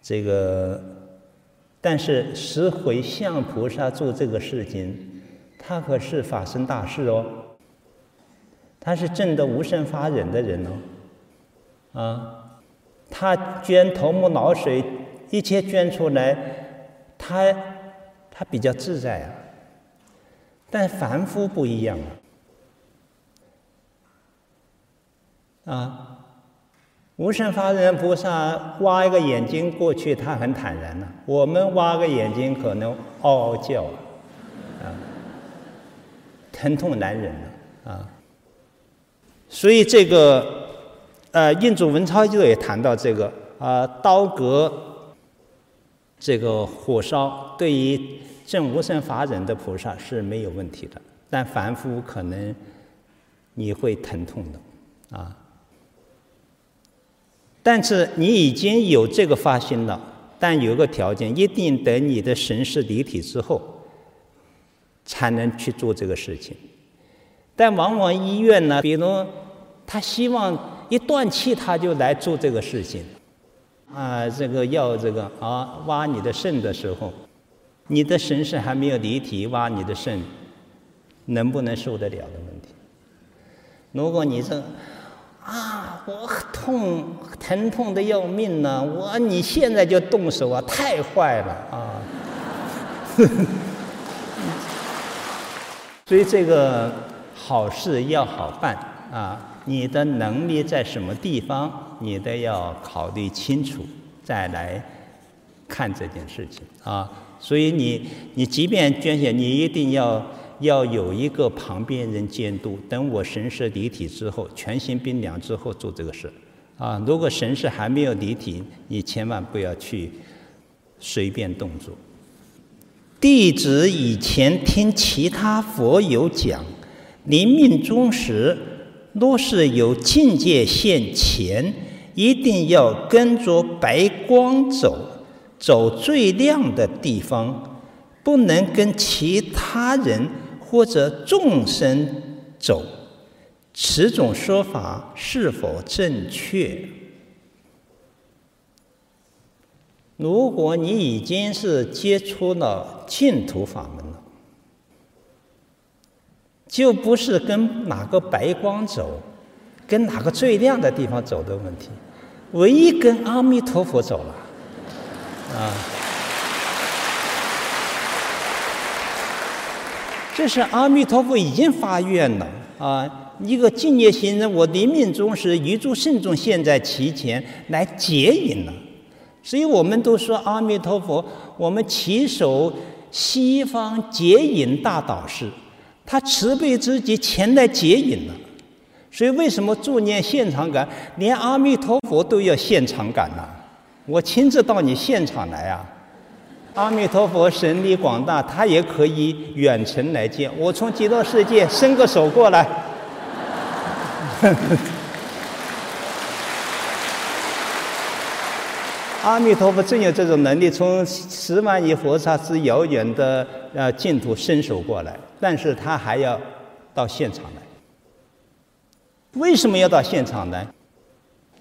这个，但是十回向菩萨做这个事情。他可是法身大事哦，他是证得无生法忍的人哦，啊，他捐头目脑髓，一切捐出来，他他比较自在啊。但凡夫不一样啊，啊，无生法忍菩萨挖一个眼睛过去，他很坦然了，我们挖个眼睛可能嗷嗷叫啊。疼痛难忍了啊！所以这个呃，印祖文钞就也谈到这个啊，刀割这个火烧，对于证无生法忍的菩萨是没有问题的，但凡夫可能你会疼痛的啊。但是你已经有这个发心了，但有个条件，一定等你的神识离体之后。才能去做这个事情，但往往医院呢，比如他希望一断气他就来做这个事情，啊，这个要这个啊挖你的肾的时候，你的神识还没有离体，挖你的肾能不能受得了的问题。如果你说啊，我痛疼痛的要命呢，我你现在就动手啊，太坏了啊。所以这个好事要好办啊！你的能力在什么地方，你都要考虑清楚，再来看这件事情啊。所以你你即便捐献，你一定要要有一个旁边人监督。等我神识离体之后，全心冰凉之后做这个事啊。如果神识还没有离体，你千万不要去随便动作。弟子以前听其他佛友讲，临命终时，若是有境界现前，一定要跟着白光走，走最亮的地方，不能跟其他人或者众生走。此种说法是否正确？如果你已经是接触了净土法门了，就不是跟哪个白光走，跟哪个最亮的地方走的问题，唯一跟阿弥陀佛走了，啊，这是阿弥陀佛已经发愿了啊，一个净业行人，我临命终时，余诸圣众现在其前来接引了。所以我们都说阿弥陀佛，我们祈守西方接引大导师，他慈悲之极前来接引了。所以为什么助念现场感，连阿弥陀佛都要现场感呢？我亲自到你现场来啊！阿弥陀佛神力广大，他也可以远程来接。我从极乐世界伸个手过来。阿弥陀佛真有这种能力，从十万亿佛刹之遥远的呃净土伸手过来，但是他还要到现场来。为什么要到现场呢？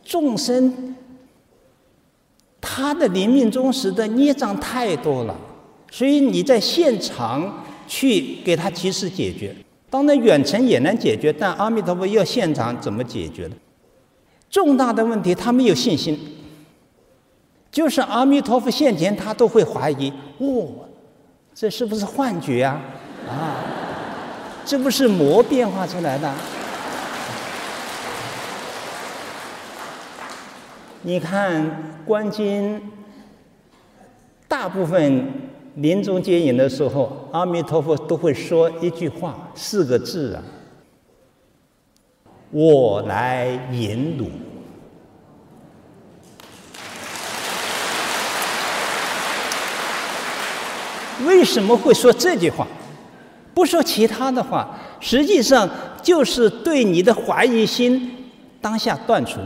众生他的临命终时的孽障太多了，所以你在现场去给他及时解决。当然远程也能解决，但阿弥陀佛要现场怎么解决呢？重大的问题他没有信心。就是阿弥陀佛现前，他都会怀疑：哦，这是不是幻觉啊？啊，这不是魔变化出来的？你看观经，大部分临终接引的时候，阿弥陀佛都会说一句话，四个字啊：“我来引汝。”为什么会说这句话？不说其他的话，实际上就是对你的怀疑心当下断除。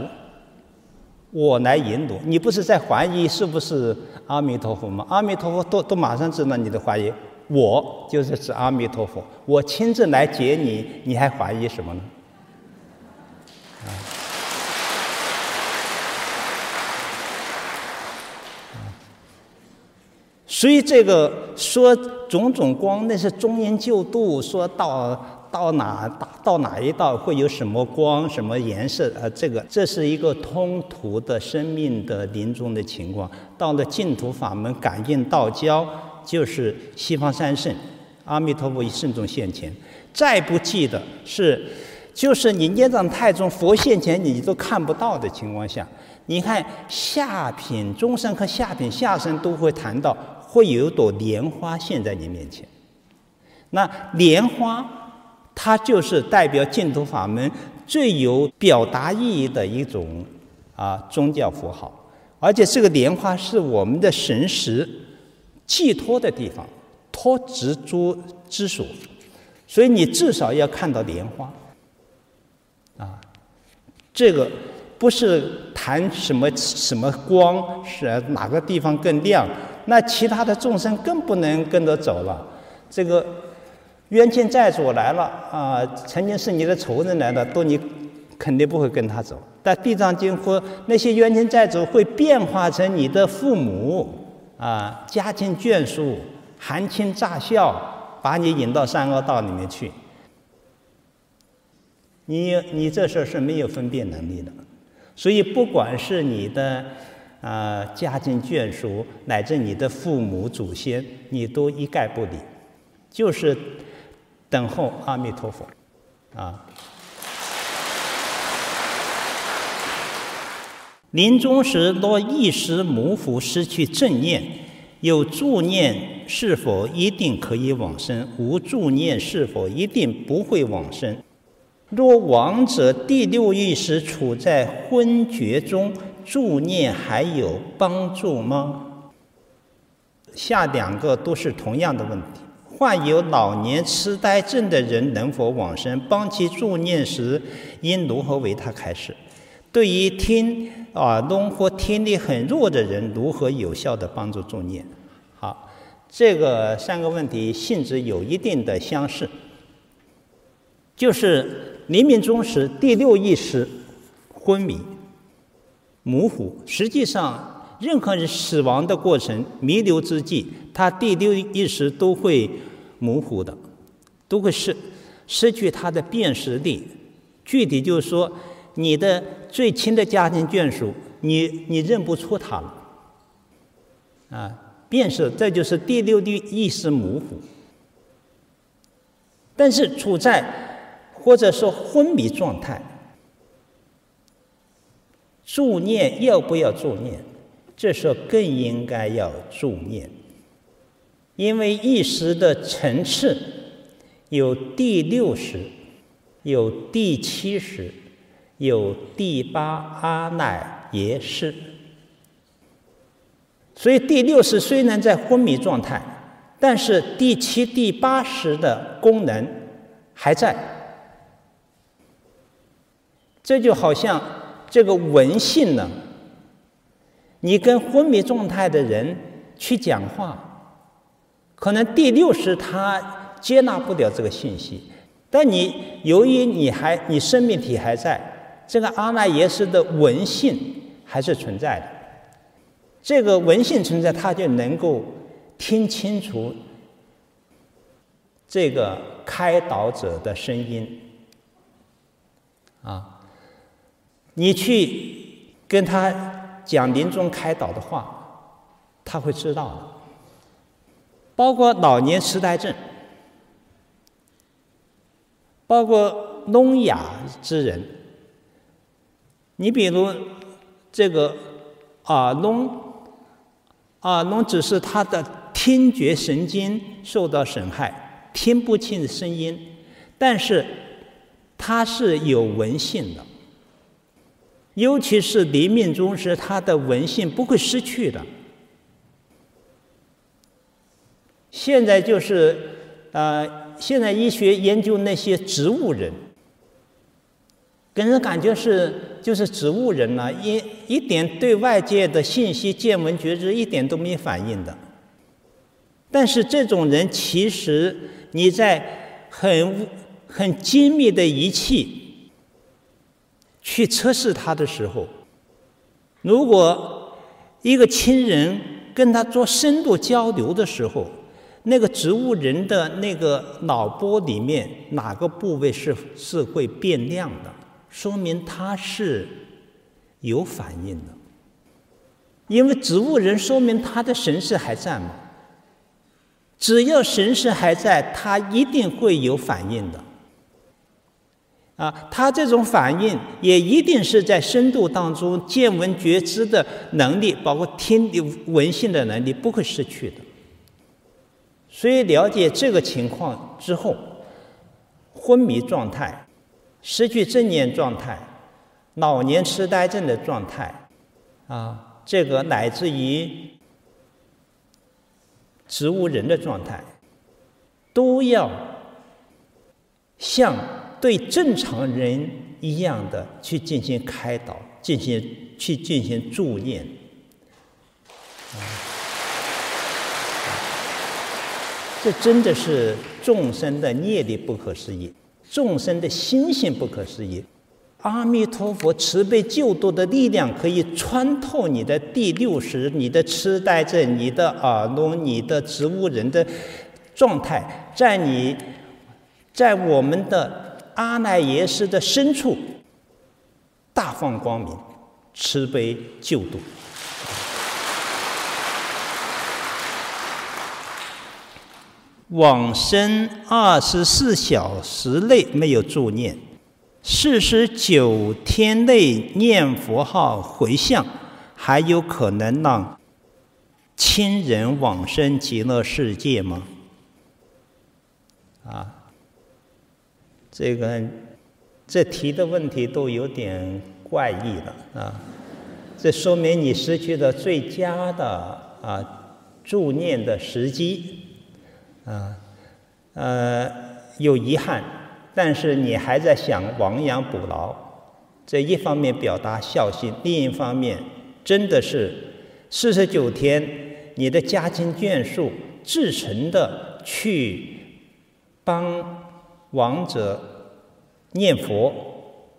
我来引导，你不是在怀疑是不是阿弥陀佛吗？阿弥陀佛都都马上知道你的怀疑，我就是指阿弥陀佛，我亲自来接你，你还怀疑什么呢？所以这个说种种光，那是中阴救度，说到。到哪打到哪一道会有什么光什么颜色？呃，这个这是一个通途的生命的临终的情况。到了净土法门感应道交，就是西方三圣，阿弥陀佛以圣众现前。再不济的是，就是你业障太重，佛现前你都看不到的情况下，你看下品中生和下品下生都会谈到，会有一朵莲花现在你面前。那莲花。它就是代表净土法门最有表达意义的一种啊宗教符号，而且这个莲花是我们的神识寄托的地方，托执着之所，所以你至少要看到莲花啊。这个不是谈什么什么光是哪个地方更亮，那其他的众生更不能跟着走了。这个。冤亲债主来了啊！曾经是你的仇人来了，都你肯定不会跟他走。但《地藏经》说，那些冤亲债主会变化成你的父母啊，家亲眷属、含亲诈笑，把你引到三恶道里面去。你你这时候是没有分辨能力的，所以不管是你的啊家亲眷属，乃至你的父母祖先，你都一概不理，就是。等候阿弥陀佛，啊！临终时若一时模糊失去正念，有助念是否一定可以往生？无助念是否一定不会往生？若亡者第六意识处在昏厥中，助念还有帮助吗？下两个都是同样的问题。患有老年痴呆症的人能否往生？帮其助念时，应如何为他开示？对于听耳聋或听力很弱的人，如何有效地帮助助念？好，这个三个问题性质有一定的相似，就是临命终时第六意识昏迷、模糊。实际上，任何人死亡的过程、弥留之际，他第六意识都会。模糊的，都会失失去他的辨识力。具体就是说，你的最亲的家庭眷属，你你认不出他了。啊，辨识，这就是第六的意识模糊。但是处在或者说昏迷状态，助念要不要助念？这时候更应该要助念。因为意识的层次有第六识，有第七识，有第八阿赖耶识。所以第六识虽然在昏迷状态，但是第七、第八识的功能还在。这就好像这个文性呢，你跟昏迷状态的人去讲话。可能第六识他接纳不了这个信息，但你由于你还你生命体还在，这个阿赖耶识的闻性还是存在的。这个闻性存在，他就能够听清楚这个开导者的声音。啊，你去跟他讲临终开导的话，他会知道的。包括老年痴呆症，包括聋哑之人。你比如这个耳聋，耳聋只是他的听觉神经受到损害，听不清声音，但是他是有闻性的，尤其是临命终时，他的闻性不会失去的。现在就是，呃，现在医学研究那些植物人，给人感觉是就是植物人呢、一一点对外界的信息见闻觉知一点都没反应的。但是这种人，其实你在很很精密的仪器去测试他的时候，如果一个亲人跟他做深度交流的时候，那个植物人的那个脑波里面哪个部位是是会变亮的？说明他是有反应的。因为植物人说明他的神识还在嘛。只要神识还在，他一定会有反应的。啊，他这种反应也一定是在深度当中见闻觉知的能力，包括听闻性的能力，不会失去的。所以了解这个情况之后，昏迷状态、失去正念状态、老年痴呆症的状态，啊，这个乃至于植物人的状态，都要像对正常人一样的去进行开导，进行去进行助念。啊这真的是众生的业力不可思议，众生的心性不可思议。阿弥陀佛慈悲救度的力量可以穿透你的第六识、你的痴呆症、你的耳聋、你的植物人的状态，在你，在我们的阿赖耶识的深处，大放光明，慈悲救度。往生二十四小时内没有助念，四十九天内念佛号回向，还有可能让亲人往生极乐世界吗？啊，这个这提的问题都有点怪异了啊！这说明你失去了最佳的啊助念的时机。啊，呃，有遗憾，但是你还在想亡羊补牢，这一方面表达孝心，另一方面真的是四十九天，你的家亲眷属至诚的去帮亡者念佛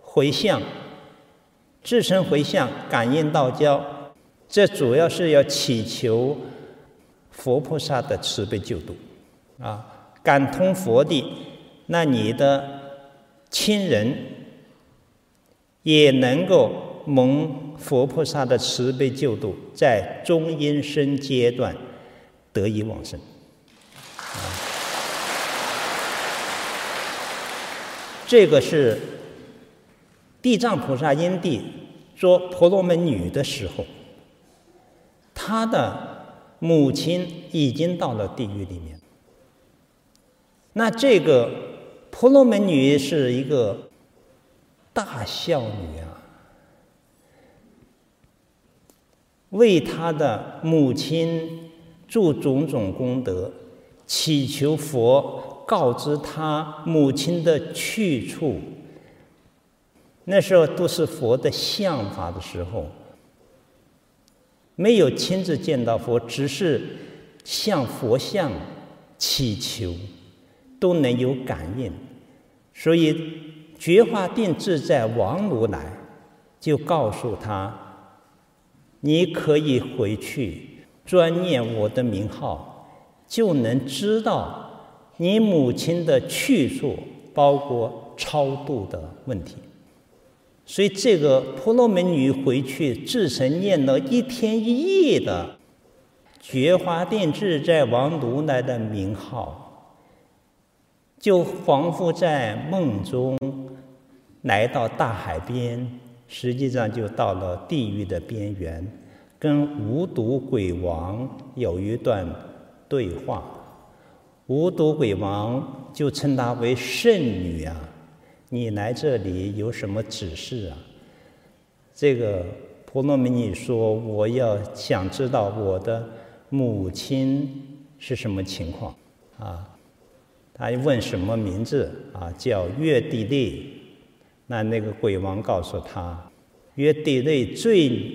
回向，至诚回向，感应道交，这主要是要祈求佛菩萨的慈悲救度。啊，感通佛地，那你的亲人也能够蒙佛菩萨的慈悲救度，在中阴身阶段得以往生。这个是地藏菩萨因地做婆罗门女的时候，她的母亲已经到了地狱里面。那这个婆罗门女是一个大孝女啊，为她的母亲做种种功德，祈求佛告知她母亲的去处。那时候都是佛的像法的时候，没有亲自见到佛，只是向佛像祈求。都能有感应，所以觉华定自在王如来就告诉他：“你可以回去专念我的名号，就能知道你母亲的去处，包括超度的问题。”所以这个婆罗门女回去至诚念了一天一夜的觉华定自在王如来的名号。就仿佛在梦中来到大海边，实际上就到了地狱的边缘，跟无毒鬼王有一段对话。无毒鬼王就称她为圣女啊，你来这里有什么指示啊？这个婆罗门女说：“我要想知道我的母亲是什么情况啊。”他一问什么名字啊？叫约地利。那那个鬼王告诉他，约地利罪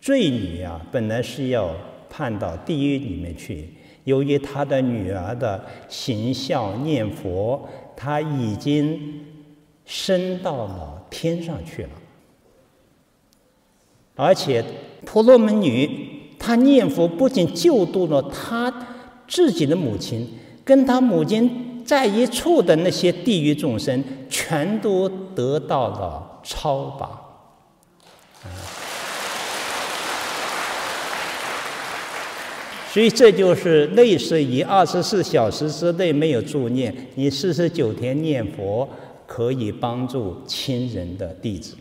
罪女啊，本来是要判到地狱里面去。由于他的女儿的行孝念佛，他已经升到了天上去了。而且婆罗门女她念佛，不仅救度了她自己的母亲，跟她母亲在一处的那些地狱众生，全都得到了超拔。所以这就是类似于二十四小时之内没有助念，你四十九天念佛可以帮助亲人的弟子。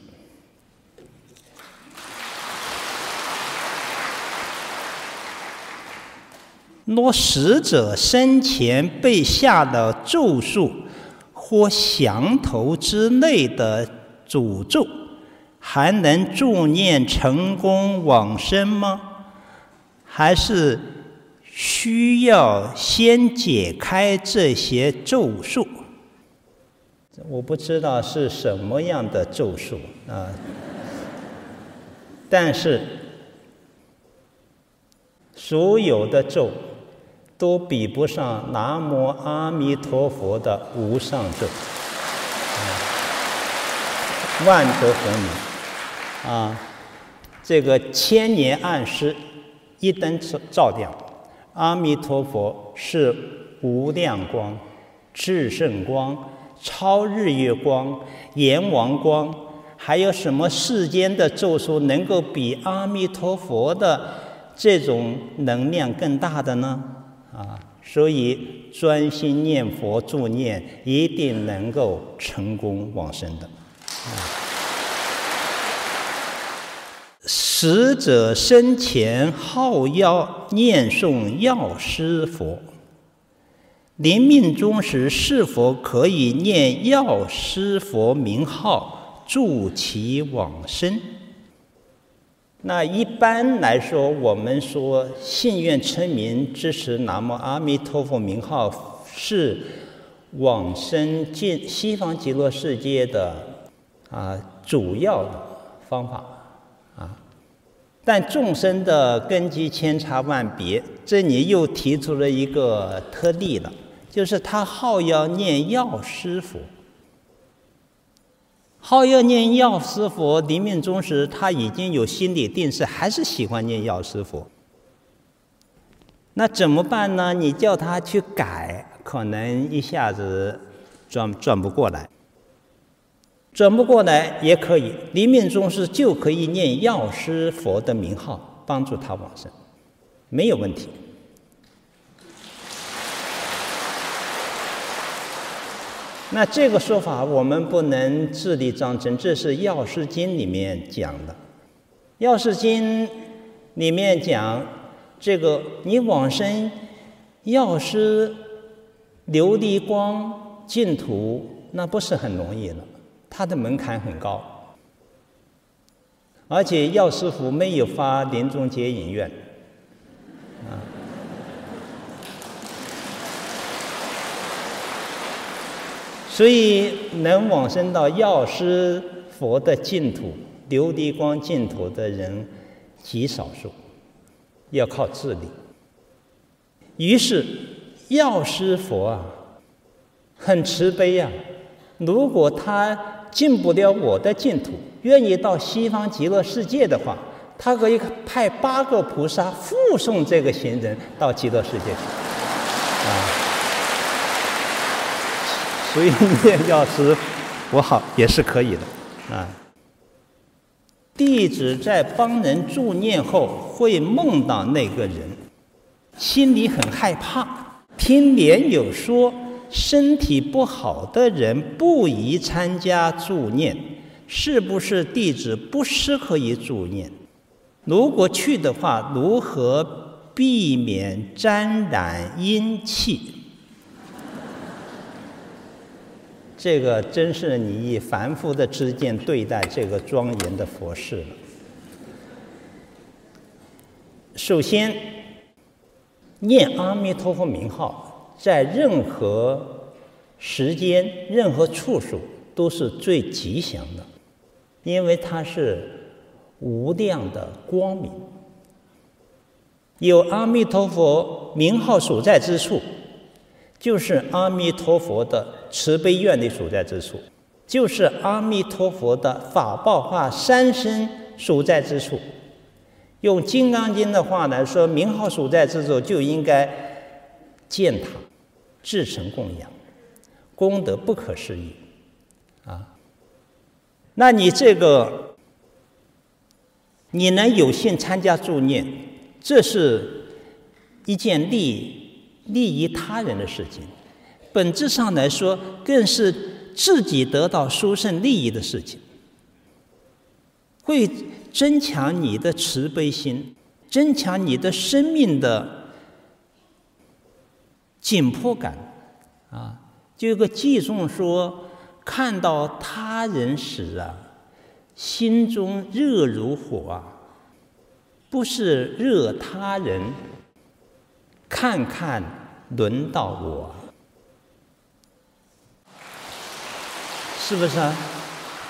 若死者生前被下了咒术或降头之类的诅咒，还能助念成功往生吗？还是？需要先解开这些咒术，我不知道是什么样的咒术啊，但是所有的咒都比不上南无阿弥陀佛的无上咒，万德洪名啊，这个千年暗室一灯照亮。阿弥陀佛是无量光、至圣光、超日月光、阎王光，还有什么世间的咒术能够比阿弥陀佛的这种能量更大的呢？啊，所以专心念佛助念，一定能够成功往生的。死者生前号要念诵药师佛，临命终时是否可以念药师佛名号助其往生？那一般来说，我们说信愿称名支持南无阿弥陀佛名号是往生进西方极乐世界的啊主要的方法啊。但众生的根基千差万别，这里又提出了一个特例了，就是他号要念药师佛，号要念药师佛，临命终时他已经有心理定势，还是喜欢念药师佛。那怎么办呢？你叫他去改，可能一下子转转不过来。转不过来也可以，临命终时就可以念药师佛的名号，帮助他往生，没有问题。那这个说法我们不能自立章程，这是《药师经》里面讲的，《药师经》里面讲这个你往生，药师琉璃光净土，那不是很容易了。它的门槛很高，而且药师佛没有发临终结引愿，所以能往生到药师佛的净土、琉璃光净土的人极少数，要靠自力。于是药师佛啊，很慈悲呀、啊，如果他进不了我的净土，愿意到西方极乐世界的话，他可以派八个菩萨护送这个行人到极乐世界去。所以念药师佛号也是可以的。啊，弟子在帮人助念后，会梦到那个人，心里很害怕，听莲友说。身体不好的人不宜参加助念，是不是弟子不适合于助念？如果去的话，如何避免沾染阴气？这个真是你以凡夫的知见对待这个庄严的佛事了。首先，念阿弥陀佛名号。在任何时间、任何处所都是最吉祥的，因为它是无量的光明。有阿弥陀佛名号所在之处，就是阿弥陀佛的慈悲愿力所在之处，就是阿弥陀佛的法报化三身所在之处。用《金刚经》的话来说，名号所在之处就应该建塔、至诚供养，功德不可思议啊！那你这个，你能有幸参加助念？这是一件利利益他人的事情，本质上来说，更是自己得到殊胜利益的事情，会增强你的慈悲心，增强你的生命的紧迫感，啊，就有个偈颂说：“看到他人时啊，心中热如火啊。”不是热他人，看看轮到我，是不是啊？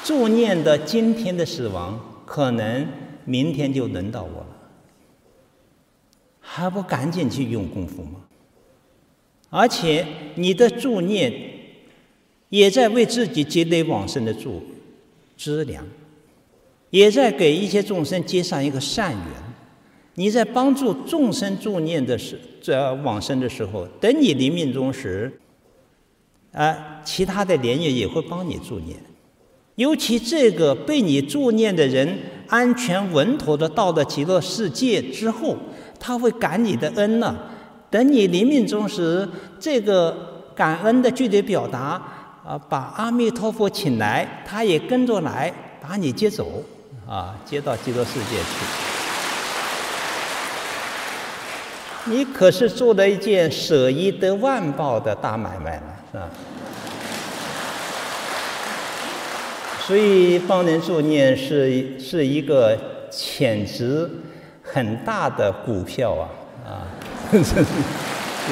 助念的今天的死亡，可能明天就轮到我了，还不赶紧去用功夫吗？而且你的助念，也在为自己积累往生的助资粮，也在给一些众生结上一个善缘。你在帮助众生助念的时，在往生的时候，等你临命终时，啊，其他的莲友也会帮你助念。尤其这个被你助念的人安全稳妥的到了极乐世界之后，他会感你的恩呢。等你临命终时，这个感恩的具体表达，啊，把阿弥陀佛请来，他也跟着来把你接走，啊，接到极乐世界去。你可是做了一件舍一得万报的大买卖了，啊？所以帮人助念是是一个潜质很大的股票啊啊，不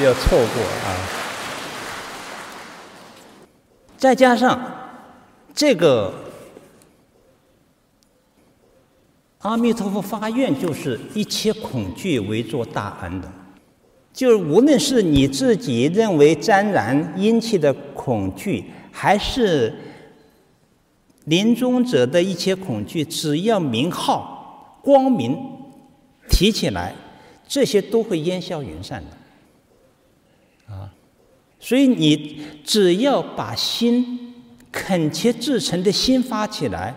要错过啊！再加上这个阿弥陀佛发愿，就是一切恐惧为作大安的。就是无论是你自己认为沾染阴气的恐惧，还是临终者的一切恐惧，只要名号光明提起来，这些都会烟消云散的。啊，所以你只要把心恳切至诚的心发起来，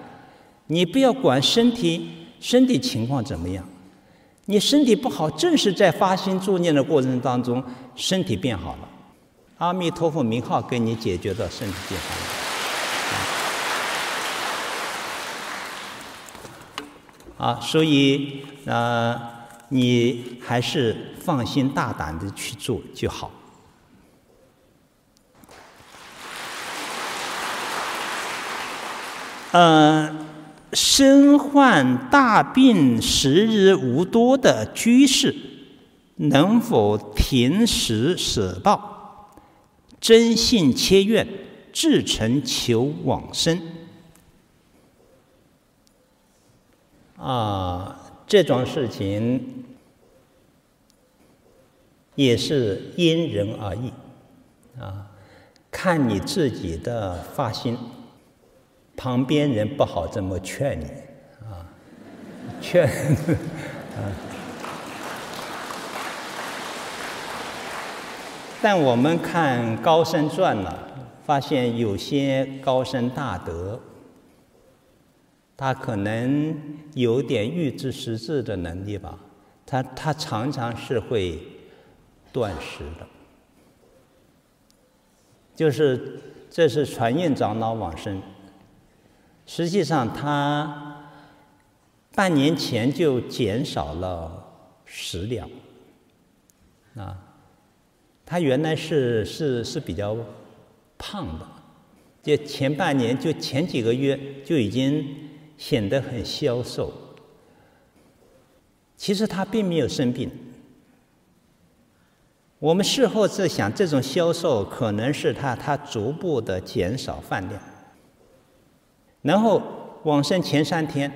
你不要管身体身体情况怎么样。你身体不好，正是在发心助念的过程当中，身体变好了。阿弥陀佛名号给你解决的身体变好了。啊，所以啊、呃，你还是放心大胆的去做就好。嗯、身患大病时日无多的居士，能否停食舍报，真信切愿，至诚求往生？啊，这种事情也是因人而异啊，看你自己的发心。旁边人不好这么劝你，啊，劝，啊。但我们看高僧传了，发现有些高僧大德，他可能有点预知时至的能力吧，他他常常是会断食的，就是这是传印长老往生。实际上，他半年前就减少了食量。啊，他原来是是是比较胖的，就前半年就前几个月就已经显得很消瘦。其实他并没有生病，我们事后在想，这种消瘦可能是他他逐步的减少饭量，然后往生前三天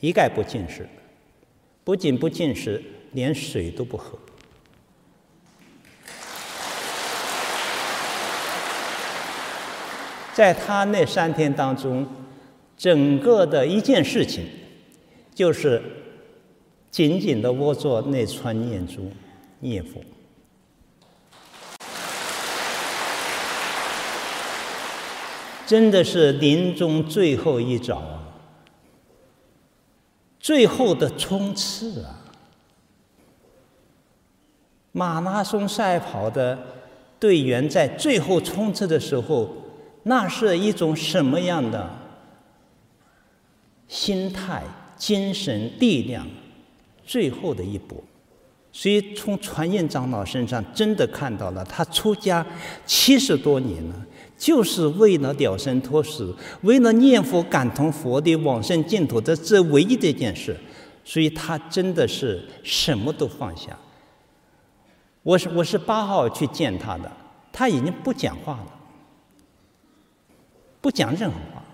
一概不进食，不仅不进食，连水都不喝。在他那三天当中，整个的一件事情，就是紧紧的握住那串念珠念佛，真的是临终最后一招啊，最后的冲刺啊！马拉松赛跑的队员在最后冲刺的时候。那是一种什么样的心态、精神力量？最后的一搏，所以从传印长老身上真的看到了，他出家七十多年了，就是为了了生脱死，为了念佛感通佛的往生净土的这唯一的一件事，所以他真的是什么都放下。我是我是八号去见他的，他已经不讲话了。不讲任何话，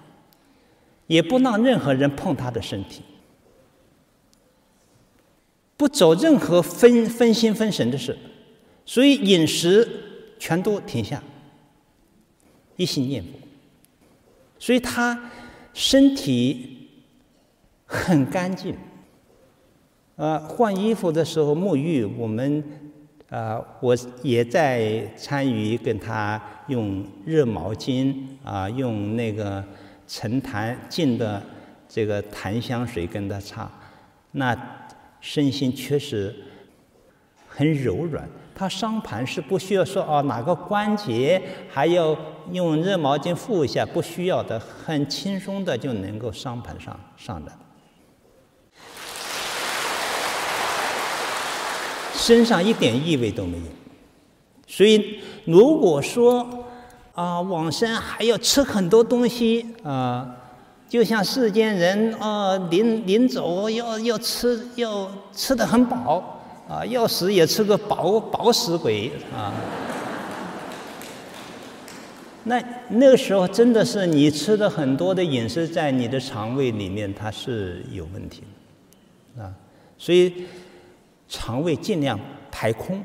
也不让任何人碰他的身体，不走任何分分心分神的事，所以饮食全都停下，一心念佛。所以他身体很干净。呃，换衣服的时候沐浴，我们。啊、呃，我也在参与跟他用热毛巾啊，用那个陈檀浸的这个檀香水跟他擦，那身心确实很柔软。他伤盘是不需要说哦哪个关节还要用热毛巾敷一下，不需要的，很轻松的就能够伤盘上上的。身上一点异味都没有，所以如果说啊往生还要吃很多东西啊，就像世间人啊临临走要要吃要吃得很饱啊，要死也吃个饱饱死鬼啊。那那个时候真的是你吃的很多的饮食在你的肠胃里面它是有问题的啊，所以。肠胃尽量排空，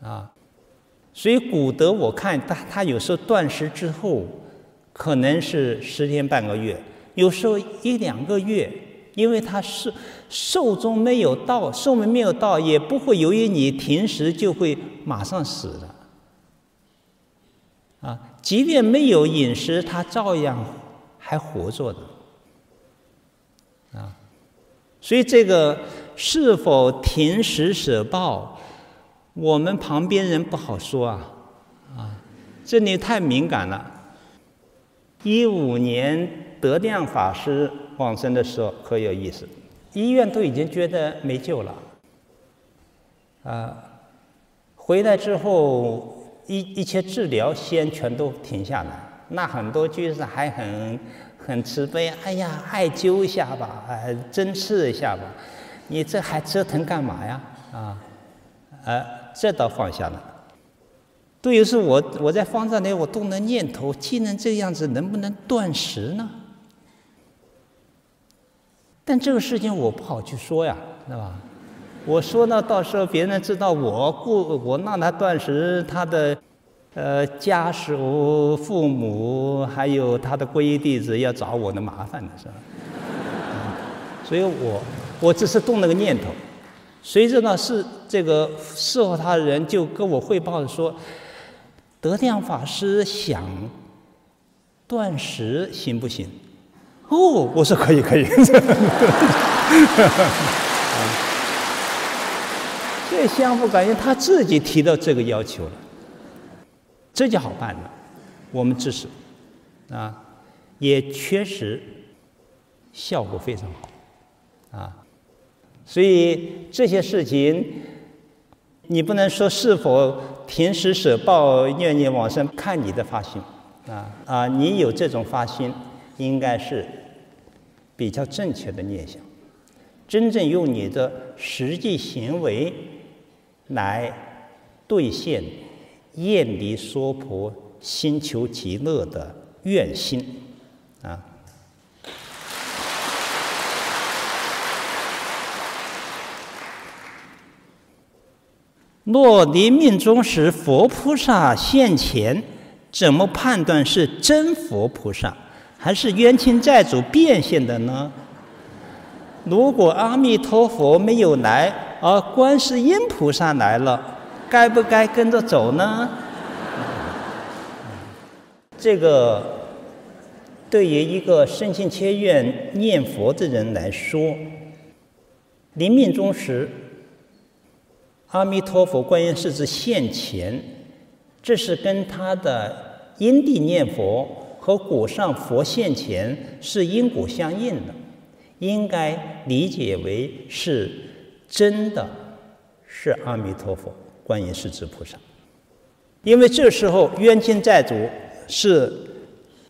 啊，所以古德我看他他有时候断食之后，可能是十天半个月，有时候一两个月，因为他是寿终没有到，寿命没有到，也不会由于你停食就会马上死的，啊，即便没有饮食，他照样还活着的，啊，所以这个。是否停食舍报？我们旁边人不好说啊，啊，这里太敏感了。一五年德亮法师往生的时候可有意思，医院都已经觉得没救了，啊，回来之后一一切治疗先全都停下来，那很多居士还很很慈悲，哎呀，艾灸一下吧，哎，针刺一下吧。你这还折腾干嘛呀？啊，呃，这倒放下了。对于是我，我在方丈里，我动了念头，既然这样子，能不能断食呢？但这个事情我不好去说呀，对吧？我说呢，到时候别人知道我故我让他断食，他的呃家属、父母还有他的皈依弟子要找我的麻烦的是吧？所以我。我只是动了个念头，随着呢是这个伺候他的人就跟我汇报说，德亮法师想断食行不行？哦，我说可以可以。这相互感应，他自己提到这个要求了，这就好办了。我们支持，啊，也确实效果非常好，啊。所以这些事情，你不能说是否平时舍报、愿念往生，看你的发心啊啊！你有这种发心，应该是比较正确的念想。真正用你的实际行为来兑现厌离娑婆、心求极乐的愿心啊。若临命终时，佛菩萨现前，怎么判断是真佛菩萨，还是冤亲债主变现的呢？如果阿弥陀佛没有来，而观世音菩萨来了，该不该跟着走呢？这个对于一个深心切愿念佛的人来说，临命终时。阿弥陀佛，观音势至现前，这是跟他的因地念佛和果上佛现前是因果相应的，应该理解为是真的，是阿弥陀佛，观音势至菩萨。因为这时候冤亲债主是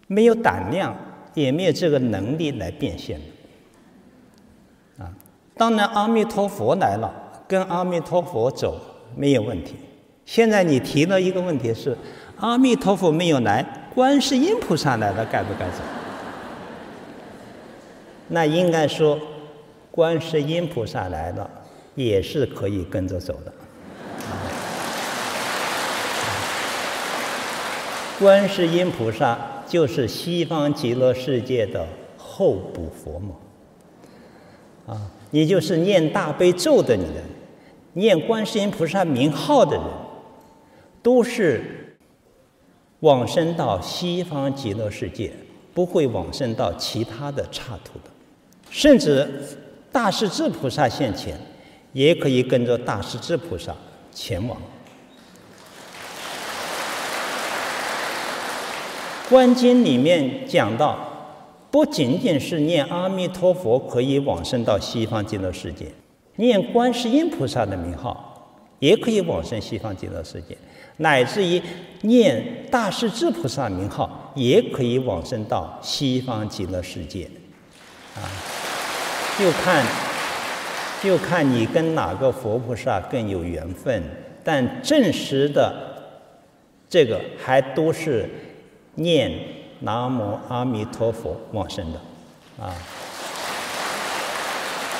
没有胆量，也没有这个能力来变现的。啊，当然阿弥陀佛来了。跟阿弥陀佛走没有问题。现在你提了一个问题是，阿弥陀佛没有来，观世音菩萨来了，该不该走？那应该说，观世音菩萨来了，也是可以跟着走的。观世音菩萨就是西方极乐世界的候补佛母。啊，你就是念大悲咒的人，念观世音菩萨名号的人，都是往生到西方极乐世界，不会往生到其他的刹土的。甚至大势至菩萨现前，也可以跟着大势至菩萨前往。观经里面讲到。不仅仅是念阿弥陀佛可以往生到西方极乐世界，念观世音菩萨的名号也可以往生西方极乐世界，乃至于念大势至菩萨名号也可以往生到西方极乐世界，啊，就看就看你跟哪个佛菩萨更有缘分，但真实的这个还都是念。南无阿弥陀佛，往生的，啊，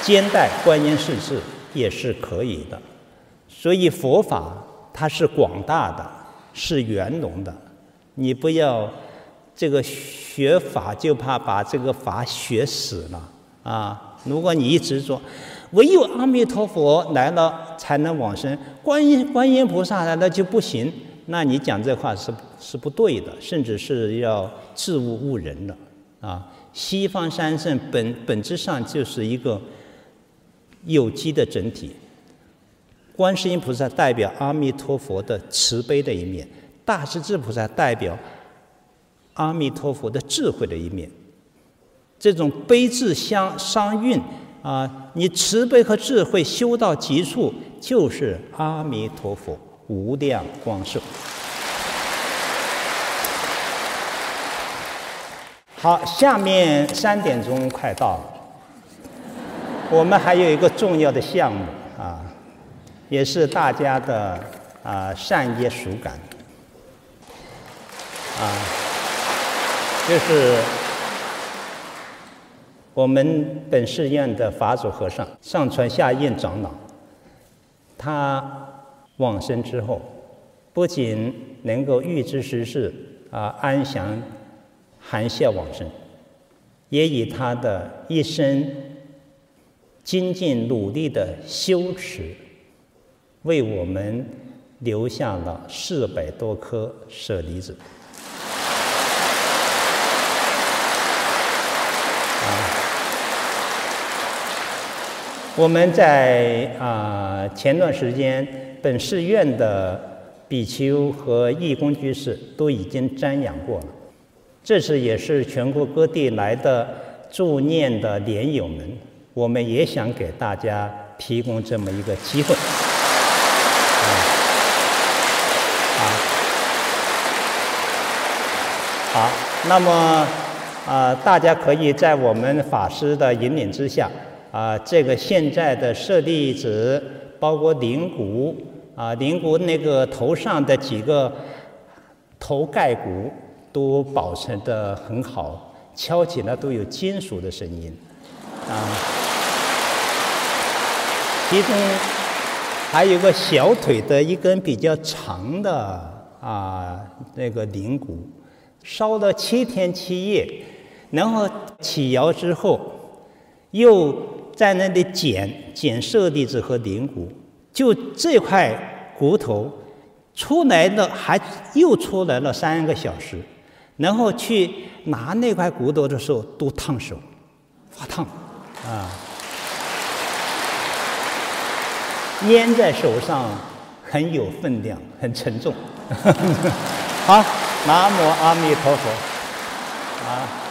兼带观音势至也是可以的。所以佛法它是广大的，是圆融的。你不要这个学法就怕把这个法学死了啊！如果你一直说唯有阿弥陀佛来了才能往生，观音观音菩萨来了就不行。那你讲这话是是不对的，甚至是要自误误人的啊！西方三圣本本质上就是一个有机的整体。观世音菩萨代表阿弥陀佛的慈悲的一面，大势至菩萨代表阿弥陀佛的智慧的一面。这种悲智相相运啊，你慈悲和智慧修到极处，就是阿弥陀佛。无量光寿。好，下面三点钟快到了，我们还有一个重要的项目啊，也是大家的啊善业属感啊，就是我们本寺院的法主和尚上传下印长老，他。往生之后，不仅能够预知时事啊安详含笑往生，也以他的一生精进努力的修持，为我们留下了四百多颗舍利子。我们在啊前段时间。本寺院的比丘和义工居士都已经瞻仰过了，这次也是全国各地来的助念的莲友们，我们也想给大家提供这么一个机会。好，那么啊，大家可以在我们法师的引领之下，啊，这个现在的舍利子包括灵骨。啊，灵骨那个头上的几个头盖骨都保存得很好，敲起来都有金属的声音，啊，其中还有个小腿的一根比较长的啊那个灵骨，烧了七天七夜，然后起窑之后，又在那里捡捡舍利子和灵骨，就这块骨头出来了，还又出来了三个小时。然后去拿那块骨头的时候都烫手，发烫，啊，捏在手上很有分量，很沉重。好，南无阿弥陀佛，啊。